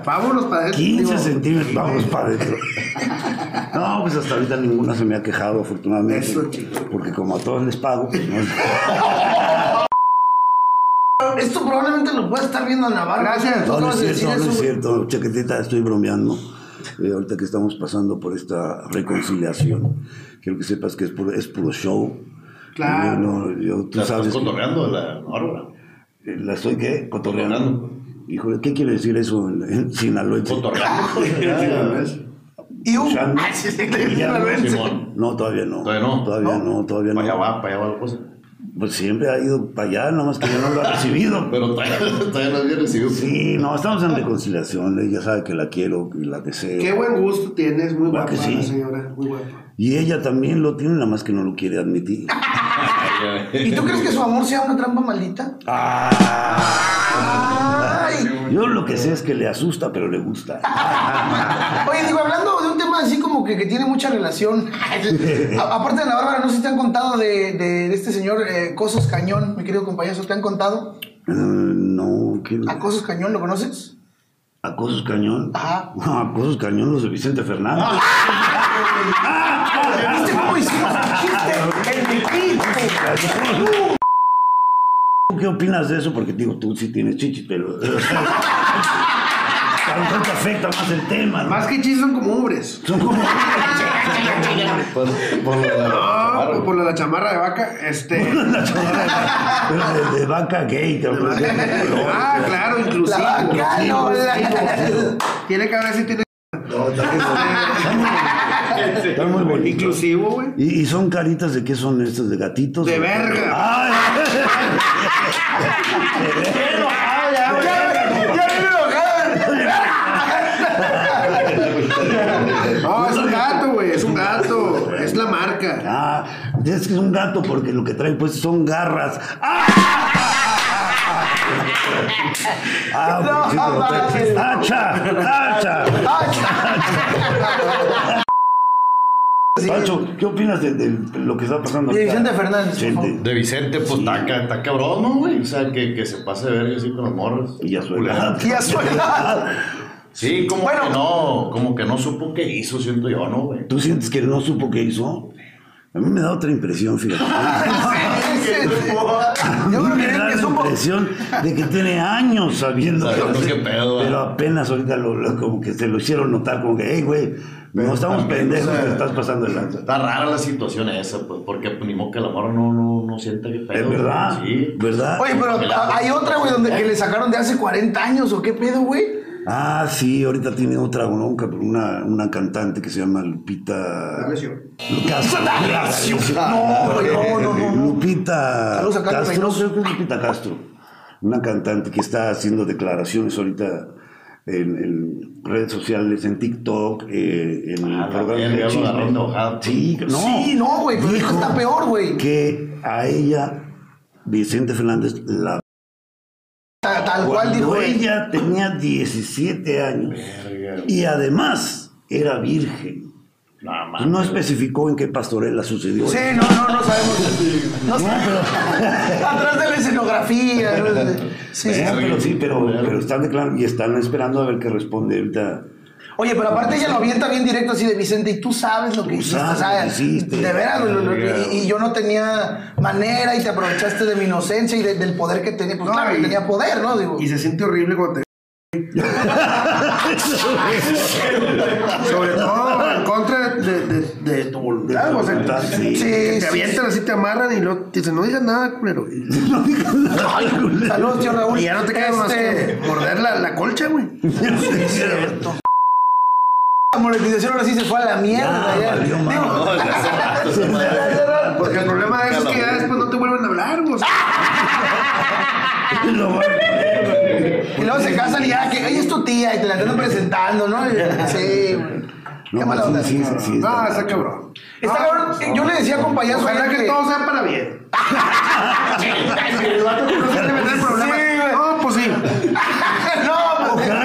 Vámonos para adentro. 15 digo, centímetros, vamos para adentro. (laughs) No, pues hasta ahorita ninguna se me ha quejado, afortunadamente. Eso, chico. Porque como a todos les pago, pues no. (laughs) Esto probablemente lo pueda estar viendo Navarro. Gracias. No, no es cierto, no es cierto. Chaquetita, estoy bromeando. Eh, ahorita que estamos pasando por esta reconciliación, quiero que sepas que es puro, es puro show. Claro. Yo no- yo- tú La sabes. estás que- cotorreando la Bárbara. eh, ¿La estoy qué? Cotorreando. Cotorreando. Híjole, ¿qué quiere decir eso en, en sinaloense? (laughs) Cotorreando. Y un. (laughs) Ay, sí, sí. Simón. No, todavía no. Todavía no. Todavía no, todavía no. Para allá va, para allá va la cosa. Pues siempre ha ido para allá, nomás que yo no lo ha recibido. (laughs) Pero todavía, todavía no había recibido. Sí, no, estamos en reconciliación. Ella sabe que la quiero y la deseo. Qué buen gusto tienes, muy ¿Verdad guapa que sí? la señora, muy guapa. Y ella también lo tiene, nada más que no lo quiere admitir. (laughs) ¿Y tú crees que su amor sea una trampa maldita? Ah. Ay. Yo lo que sé es que le asusta, pero le gusta. (laughs) Oye, digo, hablando de un tema así como que, que tiene mucha relación. (laughs) A- aparte de la Bárbara, no sé si te han contado de, de- de este señor eh, Cosos Cañón, mi querido compañero. ¿Te han contado? Eh, no, ¿qué? ¿A Cosos Cañón lo conoces? ¿Acosos Cañón? Ajá. (laughs) No, Acosos Cañón, los de Vicente Fernández. ¿Viste cómo hicimos ¿Qué opinas de eso? Porque digo, tú sí tienes chichis, pero... A lo mejor te afecta más el tema. ¿no? Más que chistes son como ubres. Son como... (laughs) Por, por lo de la No, chamarra. pues por lo de la chamarra de vaca, este. (laughs) De, de vaca gay, cabrón. ah, claro, inclusivo. La vaca, no, la- Tiene que ver si tiene. No, está muy- bonito. Inclusivo, güey. ¿Y, y son caritas de qué son estas? ¿De gatitos? De verga. ¡Ay! No, es un gato, güey. Es un gato. Es la marca. Ah, es que es un gato porque lo que trae pues son garras. ¡Ah! Ah, No, trae- mames. ¡Hacha! ¡Hacha! Pancho, ¿qué opinas de, de lo que está pasando? De acá? Vicente Fernández, Vicente. De Vicente, pues está, ca- está cabrón, ¿no, güey? O sea, que, que se pase de verga así con los morros. Y a su edad. Y a su edad. Sí, como Bueno. que no, como que no supo qué hizo, siento yo, ¿no, güey? ¿Tú sientes que no supo qué hizo? A mí me da otra impresión, fíjate. (laughs) Yo creo que (laughs) que impresión de que tiene años sabiendo qué pedo, pero apenas ahorita lo, lo- como que se lo hicieron notar como que, hey, güey, no estamos también, pendejos, o sea, te estás pasando el lanza. Está rara la situación esa, pues, porque pues, ni modo que la morra no, no, no sienta qué pedo. Es verdad, Sí. ¿verdad? Oye, pero hay otra, güey, donde que le sacaron de hace 40 años, ¿o qué pedo, güey? Ah, sí, ahorita tiene otra bronca, pero una, una cantante que se llama Lupita lesión. Castro. No, güey, no, no, no. no. Lupita Castro, creo que es Lupita Castro, una cantante que está haciendo declaraciones ahorita en, en redes sociales, en TikTok, eh, en Ah, programas de chisme. Sí, no. Sí, no, güey, pero está peor, güey. Que a ella, Vicente Fernández, la Ta- Tal cual dijo él. ella tenía 17 años Verga. y además era virgen. No, mames. no especificó en qué pastorela sucedió. Sí, no, no, no sabemos. No, Atrás de la escenografía. ¿no? (laughs) Sí, sí. Pero sí, pero, pero están declarando y están esperando a ver qué responde ahorita. Oye, pero aparte ella lo avienta bien directo así de Vicente, y tú sabes lo que hiciste, sabes o sea, hiciste. de veras, lo- y, y yo no tenía manera y te aprovechaste de mi inocencia y de- del poder que tenía, pues No, claro, y- tenía poder, ¿no? Digo, Y se siente horrible cuando te. (laughs) Sobre todo en contra de, de, de tu voluntad. Tu o sea, voluntad, sí. Sí, que te sí, avientan así, te amarran y no, te dicen, no digas nada, culero. (laughs) Y, Saludos, tío Raúl. y ya no te queda más Este, que morder la, la colcha, güey. (laughs) La monetización ahora sí se fue a la mierda. Ya, Digo. No. Porque el problema de eso es que ya después no te vuelven a hablar, güey. o sea, Lo va a poner, y luego se casan y ya, que ella es tu tía y te la andan presentando, ¿no? Sí, (laughs) güey. No, Qué mala sí, onda. sí, sí, sí, No, está está cabrón. Está cabrón. Yo le decía con payaso Ojalá ayer que todo sea para bien. (laughs) (laughs) El vato que no quiere meter problemas. Sí, güey. No, pues sí. no, pues, Ojalá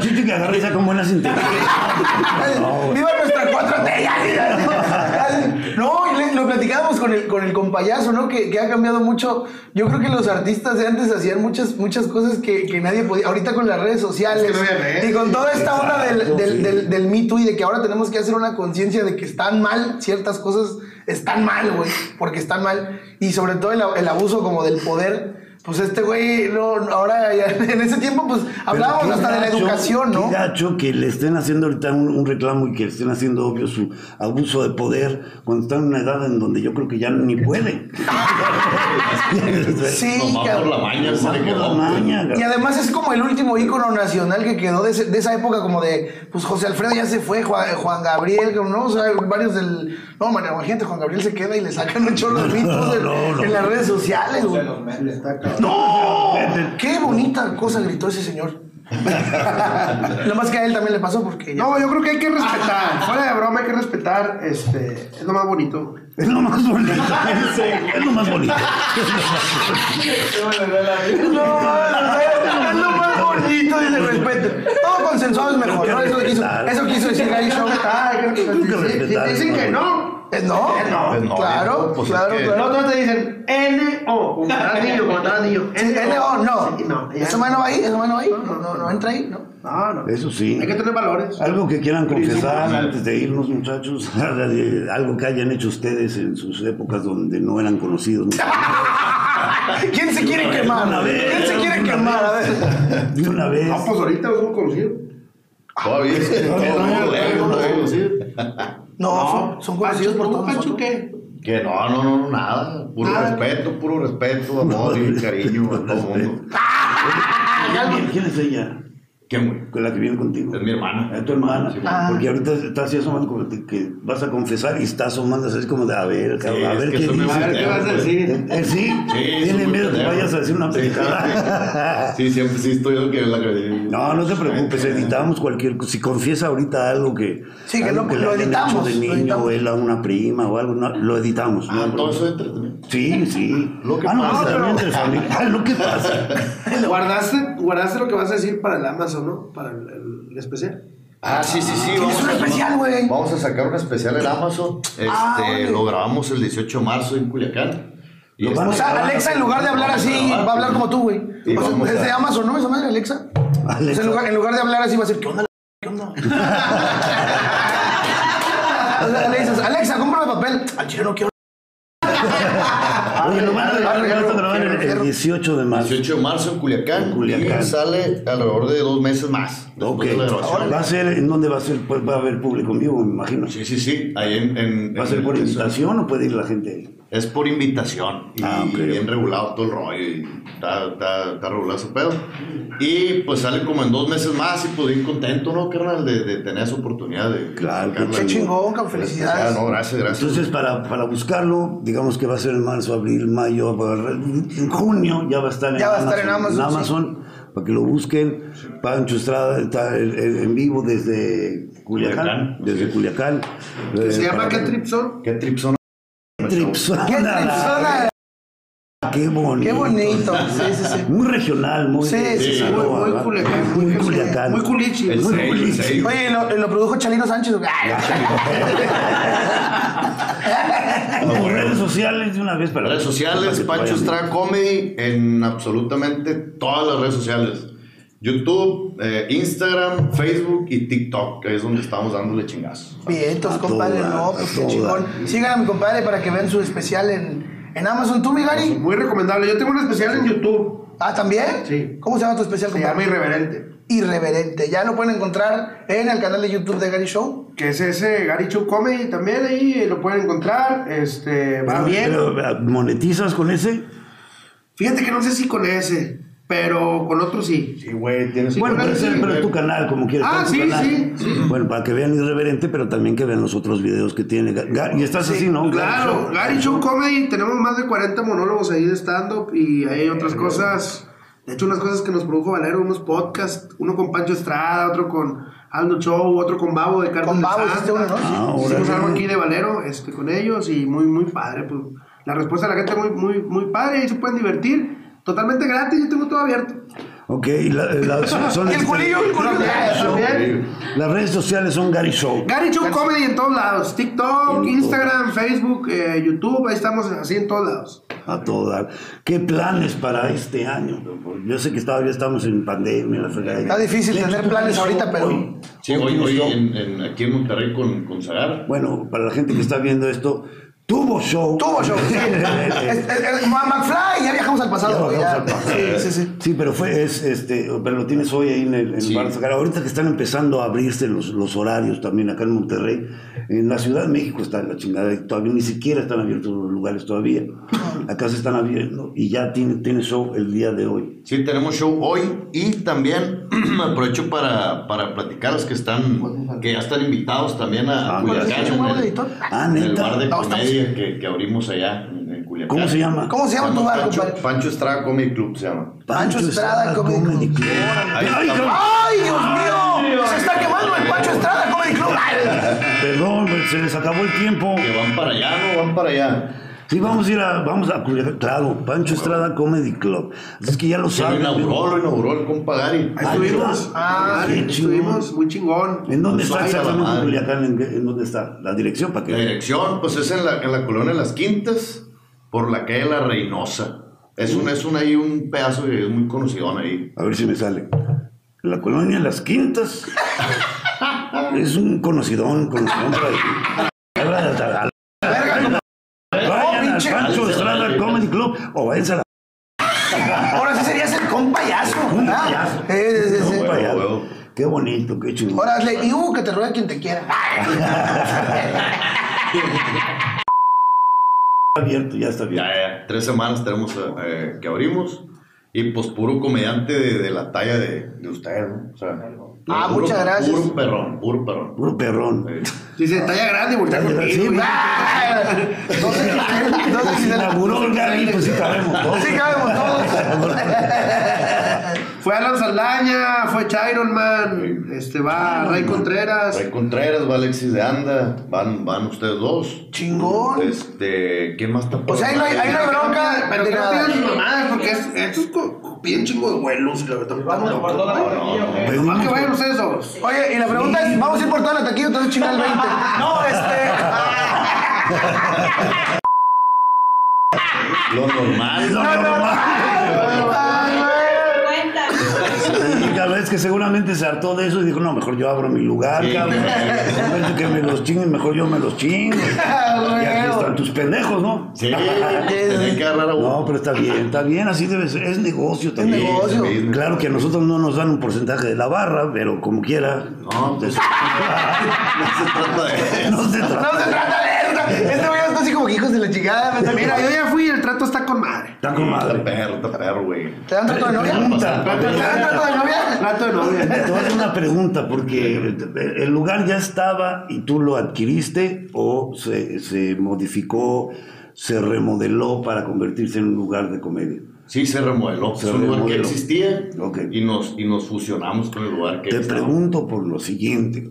chichi que agarre sea con buenas intenciones. (laughs) ¡Viva nuestra 4T! ya, ya, ya. No, y lo platicábamos con el, con el compayazo, ¿no? Que, que ha cambiado mucho. Yo creo que los artistas de antes hacían muchas, muchas cosas que, que nadie podía. Ahorita con las redes sociales Es que y con toda esta onda del, del, del, del Me Too y de que ahora tenemos que hacer una conciencia de que están mal, ciertas cosas están mal, güey, porque están mal. Y sobre todo el, el abuso como del poder. Pues este güey, no, ahora ya- (laughs) en ese tiempo, pues hablábamos hasta de la educación, ¿no? Qué gacho que le estén haciendo ahorita un, un reclamo y que le estén haciendo obvio su abuso de poder cuando están en una edad en donde yo creo que ya ni puede. (laughs) Sí, por la maña se le Por quedó. la maña, Y además es como el último ícono nacional que quedó de, ese- de esa época, como de, pues José Alfredo ya se fue, Juan, Juan Gabriel, ¿no? O sea, varios del. No, man, imagínate, Juan Gabriel se queda y le sacan un chorro de (laughs) mitos en, No, no. en las redes sociales, güey. ¡No! ¡Qué bonita cosa gritó ese señor! (laughs) Lo más que a él también le pasó porque ya- No, yo creo que hay que respetar. (laughs) Fuera de broma, hay que respetar. Este, es lo más bonito. Es lo más bonito. (laughs) Es lo más bonito. No, no, es lo más bonito y de respeto. Todo consensuado es mejor, ¿no? Eso quiso, eso quiso decir Gary Show. Ah, dicen que no. Eh, No, no, no, claro, pues es claro, que- claro. No, todos te dicen N-O. Como niño, como niño. NO, no. Sí, no. Eso más no va ahí, eso más no va ahí. No, no, no entra ahí, no. No, no. Eso sí. Hay que tener valores. Algo que quieran confesar antes de irnos, muchachos. (laughs) Algo que hayan hecho ustedes en sus épocas donde no eran conocidos. (laughs) ¿Quién se quiere quemar? Una vez, ¿Quién se quiere quemar? A ver. De (laughs) una vez. No, pues ahorita es un conocido. Todavía. Todavía no, son, son conocidos por todos ¿Pancho nosotros. qué? Que no, no, no, no, nada. Puro Nada. respeto, puro respeto, amor y (laughs) cariño a todo el mundo. ¿Quién, quién es ella? ¿Quién, güey? Con la que viene contigo. Es mi hermana. Es tu hermana. Sí, Ah. Porque ahorita estás así asomando como que, que vas a confesar y estás asomando así como de a ver, cabrón, a es ver que qué dices. A ver qué vas a decir. Eh, sí, Sí, tiene miedo que vayas a decir una Sí, pendejada. (laughs) Sí, siempre sí estoy yo que la que. No, no te preocupes, editamos cualquier cosa. Si confiesa ahorita algo que. Sí, que algo lo- le lo editamos, de lo niño él a una prima o algo, no, lo editamos. no Ah, todo eso entra también. Sí, sí. Lo que ah, no, pasa, también pero- (laughs) lo que pasa. (laughs) Guardaste, guardaste lo que vas a decir para el Amazon, ¿no? Para el, el especial. Ah, sí, sí, sí. Tienes un a- especial, güey. Vamos a sacar un especial en Amazon. Este, Ah, órale. lo grabamos el 18 de marzo en Culiacán. Y este- O sea, Alexa, en lugar de hablar así, va a hablar como tú, güey. O sea, vamos es de a- Amazon, ¿no? Esa madre, Alexa. O Alexa. sea, en, lugar, en lugar de hablar así, va a decir, ¿qué onda? ¿Qué onda? (laughs) o sea, le dices, Alexa, cómprame papel. Al chile no quiero. Oye, lo van a el, el 18 de marzo. 18 de marzo en Culiacán, En Culiacán. y sale alrededor de dos meses más. Ok. ¿Va a ser, ¿En dónde va a ser? Pues va a haber público en vivo, me imagino. Sí, sí, sí. Ahí en, en- ¿Va a ser por invitación o puede ir la gente? Es por invitación y Ah, ok. bien regulado todo el rollo y está, está, está regulado ese pedo. Y pues sale como en dos meses más y pues bien contento, ¿no, carnal? De, de tener esa oportunidad de... Claro, sacarla Qué en- chingón, cabrón, Ah, felicidades. no, gracias, gracias. Entonces, para, para buscarlo, digamos que va a ser en marzo, abril, mayo, en junio ya va a estar en Ya va a estar en Amazon, Amazon, para que lo busquen. Pancho Estrada está en, en- en vivo desde Culiacán. Culiacán, desde. Culiacán. Se Eh, llama ¿Qué que- trip son? ¿Qué trip son? Tripsona. Qué tripsona. Qué bonito. Qué bonito. Sí, sí, sí. Muy regional, muy. Sí, sí, sí, Muy, muy ¿verdad? Culiacán. Muy Culiacán. Muy culichi. El Muy sello, sello. Oye, ¿y lo, lo produjo Chalino Sánchez. Tus (laughs) redes sociales de una vez para Redes sociales, Pancho Estrada Comedy en absolutamente todas las redes sociales. YouTube, eh, Instagram, Facebook y TikTok, que es donde estamos dándole chingazos. Bien, entonces, compadre, no, pues qué chingón. Sigan a mi compadre para que vean su especial en, en Amazon. ¿Tú, mi Gary? Muy recomendable. Yo tengo un especial en YouTube. Ah, ¿también? Sí. ¿Cómo se llama tu especial, Se llama compadre? Irreverente. Irreverente. Ya lo pueden encontrar en el canal de YouTube de Gary Show. Que es ese Gary Show Comedy también ahí. eh, Lo pueden encontrar. Este, va bien. pero, ¿Monetizas con ese? Fíjate que no sé si con ese. Pero con otro sí. Sí, güey, tienes bueno, pero, es, sí, pero es tu canal, como quieras. Ah, sí, canal. sí, sí. Bueno, para que vean Irreverente, pero también que vean los otros videos que tiene. Y estás así, ¿no? Claro, Gary Show Comedy, tenemos más de 40 monólogos ahí de stand-up y hay otras cosas, de hecho unas cosas que nos produjo Valero, unos podcasts, uno con Pancho Estrada, otro con Aldo Show, otro con Babo de Carlos Con Babo hiciste uno, ¿no? Ah, Hicimos algo aquí de Valero este, con ellos y muy, muy padre, pues la respuesta de la gente muy, muy, muy padre, ahí se pueden divertir, totalmente gratis, yo tengo todo abierto. Ok, y la- la- son- son Y (laughs) el este- culillo, el culillo. También. Las redes sociales son Gary Show. Gary Show Comedy en todos lados, TikTok, Instagram, Facebook, eh, YouTube, ahí estamos así en todos lados. A todo dar. ¿Qué planes para este año? Yo sé que todavía estamos en pandemia, la. Está difícil ¿Tienes tener planes ahorita, pero- hoy? Sí, hoy, hoy en, en- aquí en Monterrey con, con Zagar. Bueno, para la gente que está viendo esto, tuvo show. Tuvo show. sí. McFly, ya viajamos al pasado. güey, bajamos ya. al pasado. Sí, sí, sí. Sí, pero fue, es, este, pero lo tienes hoy ahí en el, en el Sí. Bar. Ahorita que están empezando a abrirse los, los horarios también acá en Monterrey. En la Ciudad de México está en la chingada, y todavía ni siquiera están abiertos los lugares todavía. Acá se están abriendo y ya tiene, tiene show el día de hoy. Sí, tenemos show hoy y también (clears throat) aprovecho para, para platicar a los que están, que ya están invitados también a, Ah, Culiacán, ¿has hecho en huevo de el, editor? Ah, en el neta. bar de No, estamos- comedia que, que abrimos allá en, en Culiacán. ¿Cómo se llama? ¿Cómo se llama tu bar, Pancho, compadre? Pancho Estrada Comedy Club se llama. Pancho Estrada Comedy Club. Ahí. ¡Ay, Dios mío! Se está quemando el Pancho Estrada Perdón, se les acabó el tiempo. Que van para allá, ¿no? Van para allá. Sí, vamos a ir a, vamos a. Claro, Pancho Estrada Comedy Club. Así es que ya lo Se lo saben. inauguró, lo inauguró el compa Gary. Ahí Ah, estuvimos. Ah, qué estuvimos, muy chingón. ¿En dónde está exactamente. Culiacán? ¿En, qué- en dónde está? La dirección para que La dirección, pues es en la, en la colonia Las Quintas, por la calle La Reynosa. Es un, es un, ahí un pedazo que es muy conocido ahí. A ver si me sale. La colonia Las Quintas. (laughs) es un conocidón, conocidón por ahí. Vayan al- pinche- Pancho Estrada Comedy Club o váyanse a la Ahora sí serías el compayazo. Un payaso. Un payaso. Qué bonito, qué chulo. Ahora hazle, y uh, que te ruegue quien te quiera. (laughs) abierto, ya está Ya, abierto. ya, tres semanas tenemos eh, que abrimos. Y pues puro comediante de, de la talla de, de usted, ¿no? O sea, Ah, puro- muchas gracias. Puro perrón, puro perrón. Puro perrón. Sí. Dice, talla grande, voltea. Ah, No sé, no sé Se si se la Gaby, pues sí cabemos todos. Sí, cabemos todos. (laughs) Fue Alan Saldaña, fue Chiron Man, este, va Ray Contreras. Ray Contreras, va Alexis de Anda, van, van ustedes dos. Chingón. Este, ¿quién más está por O sea, ahí no hay, hay bronca Pero que no sus mamadas, porque es- estos co- piden chingo de vuelos la. Vamos No, no, no. Pedimos- que vayan ustedes dos. Oye, y la pregunta es, ¿vamos a ir por toda la taquilla o te vas a chingar el 20? No, este... (laughs) Lo normal. No, No, que seguramente se hartó de eso y dijo, no, mejor yo abro mi lugar, Sí. cabrón. En vez de que me los chinguen, mejor yo me los chingo. (laughs) Y aquí están tus pendejos, ¿no? Sí, tenía que agarrar a uno. No, pero está bien, está bien, así debe ser. Es negocio también. negocio. Sí, sí. Claro que a nosotros no nos dan un porcentaje de la barra, pero como quiera. No, pues, no se trata de No se trata. No se trata de eso. Este güey está así como que hijos de la chingada. Mira, yo ya fui y el trato está con madre. Está con Está madre. perro, está perro, güey. ¿Te dan trato de novia? Pregunta. ¿Te dan trato de novia? Trato de novia. Te voy a hacer una pregunta, porque el lugar ya estaba y tú lo adquiriste o se, se modificó, se remodeló para convertirse en un lugar de comedia. Sí, se remodeló. Se es un lugar que existía Ok. y, nos, y nos fusionamos con el lugar que Te estaba. pregunto por lo siguiente.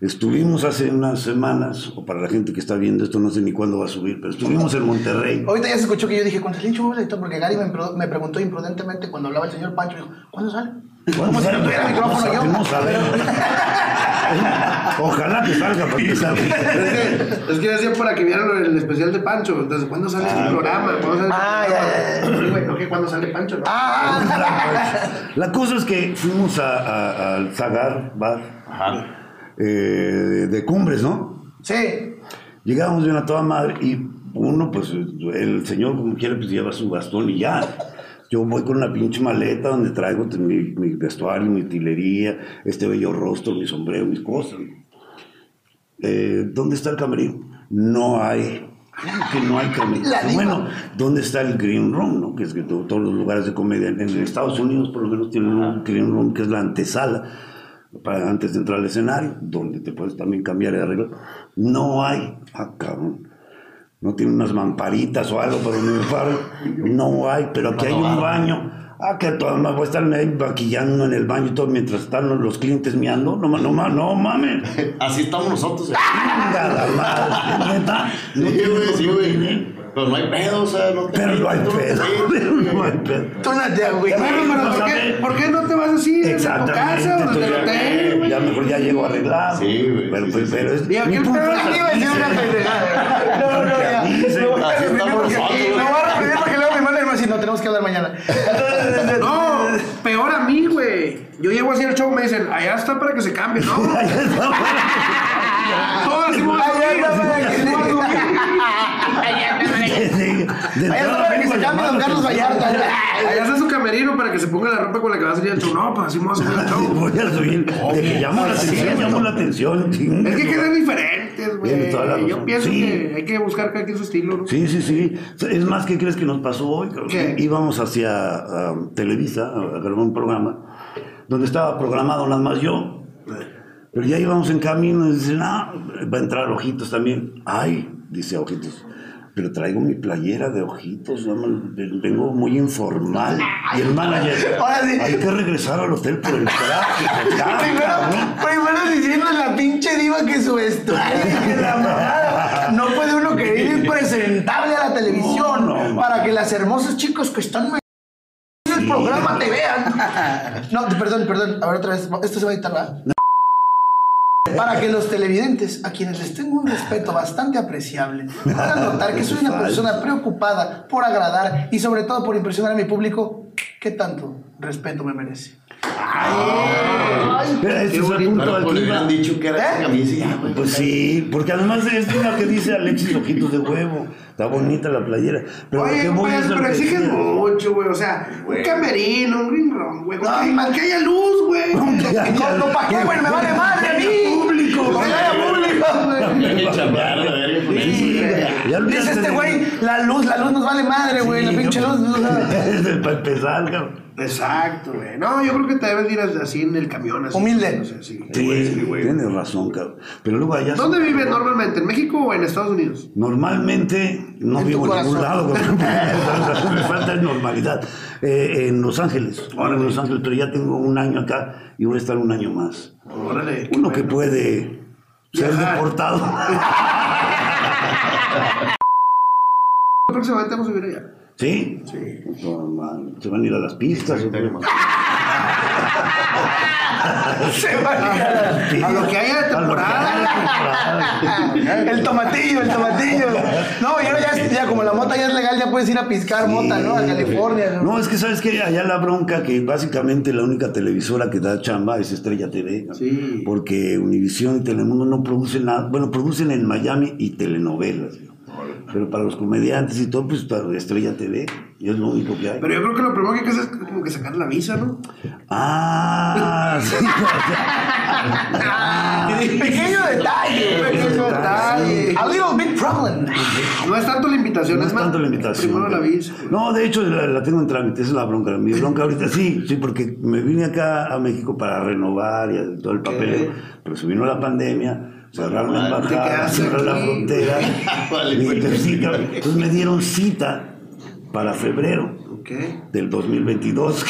Estuvimos hace unas semanas, o para la gente que está viendo esto, no sé ni cuándo va a subir, pero estuvimos en Monterrey. Ahorita ya se escuchó que yo dije, cuando salí chulo y todo, porque Gary me preguntó imprudentemente cuando hablaba el señor Pancho, dijo, ¿cuándo sale? Como si no tuviera micrófono yo. No sabemos. Ojalá que salga para que salga. Es que, yo decía para que vieran el especial de Pancho. Entonces, ¿cuándo sale el programa? ¿Cuándo sale el Ah, programa? ya, ya, cuando sale Pancho, ¿no? Ah, La cosa es que fuimos a- a- al Zagar Bar Ajá. eh, de Cumbres, ¿no? sí. Llegamos de una toda madre y uno, pues el señor como quiere, pues lleva su bastón y ya. Yo voy con una pinche maleta donde traigo mi, mi vestuario, mi utilería, este bello rostro, mi sombrero, mis cosas. Eh, ¿Dónde está el camerino? No hay. Que no hay camerino. Bueno, ¿dónde está el green room? No? Que es que to- todos los lugares de comedia en Estados Unidos por lo menos tienen un green room que es la antesala para antes de entrar al escenario, donde te puedes también cambiar de arreglo. No hay. Ah, cabrón. No tiene unas mamparitas o algo para donde me paro. No hay, pero aquí hay un baño. Ah, que toda más voy a estar ahí maquillando en el baño y todo mientras están los- clientes miando. No, no, ma- no mames. (laughs) Así estamos nosotros. Neta. Sí, No tiene- güey, sí, no güey. tiene. Pero no hay pedo, o sea, no te Pero no hay no pedo. (laughs) Pero no hay pedo. Tú no te güey. Bueno, pero ¿por qué, ¿por qué no te vas así? ¿Desde tu Exactamente. casa o el entonces hotel? ya, mejor ya llego arreglado. Sí, güey, Pero, sí, pues, sí, pero es. Y aquí mi el punto pedo es Aquí iba a decir una (laughs) pendejada. No, no, no, ya. Avisen. Lo voy a Así estamos porque- nosotros, güey. voy a repetir porque luego mi madre me decir, no, tenemos que hablar mañana. No, peor a mí, güey. Yo llego así al show y me dicen, allá está para que se cambie, ¿no? No, (laughs) así Allá está para que así se- voy Allá que se don Carlos. Vallarta. Allá está su camerino para que se ponga la ropa con la que va a salir al show. No, pues así me voy a subir al show. Voy a subir. De que llamo la atención, llamo la atención. Es que quedan diferentes, güey. Yo pienso que hay que buscar cada quien su estilo, ¿no? Sí, sí, sí. Es más, ¿qué crees que nos pasó hoy? Íbamos hacia ah, Televisa a grabar un programa donde estaba programado nada más yo. Pero ya íbamos en camino y dicen, ah, va a entrar Ojitos también. Ay, dice Ojitos. Pero traigo mi playera de ojitos, vengo muy informal. Y el manager, hay que regresar al hotel por el traje. (laughs) Primero, primero diciendo la pinche diva que su (laughs) la. No puede uno querer ir presentable a la televisión No, no, para que las hermosas chicas que están en el programa te vean. No, perdón, perdón. A ver otra vez. Esto se va a editar, ¿verdad? Para que los televidentes, a quienes les tengo un respeto bastante apreciable, puedan notar que (laughs) soy una persona preocupada por agradar y sobre todo por impresionar a mi público, ¿qué tanto respeto me merece? Es el punto le hubieran dicho que era ¿Eh? esa camisa y ya, güey. Pues sí, porque además es una que dice Alexis Ojitos de Huevo. Está bonita la playera. Pero Oye, pues, pero decía. mucho, güey. O sea, un camerino, un green room, güey. No, que haya luz, güey. No, no, ¿para qué, güey? Me vale madre a mí. Público, güey. Dice este güey, la luz, la luz nos vale madre, güey. La pinche luz. o sea, Para empezar, cabrón. Exacto, güey. No, yo creo que te debes ir así en el camión. Así, Humilde. O sea, sí. Sí, tienes razón, cabrón. Pero luego allá. ¿Dónde vives normalmente? ¿En México o en Estados Unidos? Normalmente no En vivo en ningún lado, (laughs) me falta es normalidad. Eh, en Los Ángeles, ahora en Los Ángeles, pero ya tengo un año acá y voy a estar un año más. Órale. Uno que bueno. puede ser Viajar. deportado. (laughs) Próximamente vamos a vivir allá. ¿Sí? Sí. No, man, Se van a ir a las pistas. ¿o qué? (laughs) (laughs) Se va a lo que haya temporada. El tomatillo, el tomatillo. No, y ahora ya, ya como la mota ya es legal, ya puedes ir a piscar mota, ¿no? A California, ¿no? No, es que sabes que allá la bronca que básicamente la única televisora que da chamba es Estrella TV. ¿no? Sí. Porque Univisión y Telemundo no producen nada. Bueno, producen en Miami y telenovelas. ¿no? Pero para los comediantes y todo, pues para Estrella TV. Y es lo único que hay. Pero yo creo que lo primero que hay que hacer es como que sacar la visa, ¿no? Ah, sí. (laughs) Pequeño detalle, pequeño detalle. A little big problem. No es tanto la invitación, No es más. tanto la invitación. Primero la visa. No, de hecho la, la tengo en trámite, esa es la bronca. Mi bronca ahorita sí, sí, porque me vine acá a México para renovar y todo el papeleo, pero se vino la pandemia, cerraron la embajada, cerraron la frontera. (laughs) Pues. entonces, me dieron cita para febrero del 2022.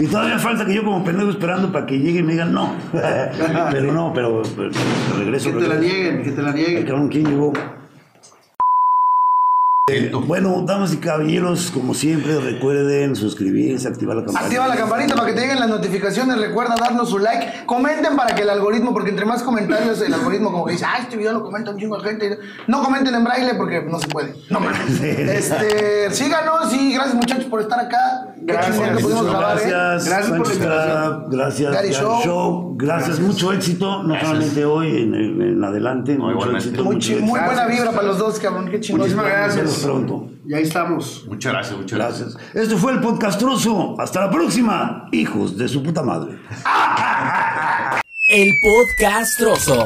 y todavía falta que yo como pendejo esperando para que llegue y me digan no. (laughs) pero no, pero, pero regreso. Que te la nieguen, que te la nieguen. cabrón, ¿quién llegó? Bueno, damas y caballeros, como siempre, recuerden suscribirse, activar la campana. Activa la campanita para que te lleguen las notificaciones. Recuerda darnos su like. Comenten para que el algoritmo, porque entre más comentarios, el algoritmo como que dice, ah, este video lo comenta un chingo de gente. No comenten en braille porque no se puede. No mames. (laughs) Este, síganos y gracias muchachos por estar acá. Gracias. grabar, ¿eh? Gracias, Gracias por la gracias, Gary Show. Show. Gracias, mucho éxito, no solamente hoy, en, en- en adelante, mucho igualmente. éxito. Muy, mucho muy buena vibra para los dos, cabrón. Qué chingón. Muchísimas Nos vemos gracias. pronto. Y ahí estamos. Muchas gracias, muchas gracias. Gracias. Esto fue el podcastroso. Hasta la próxima, hijos de su puta madre. El podcast trozo.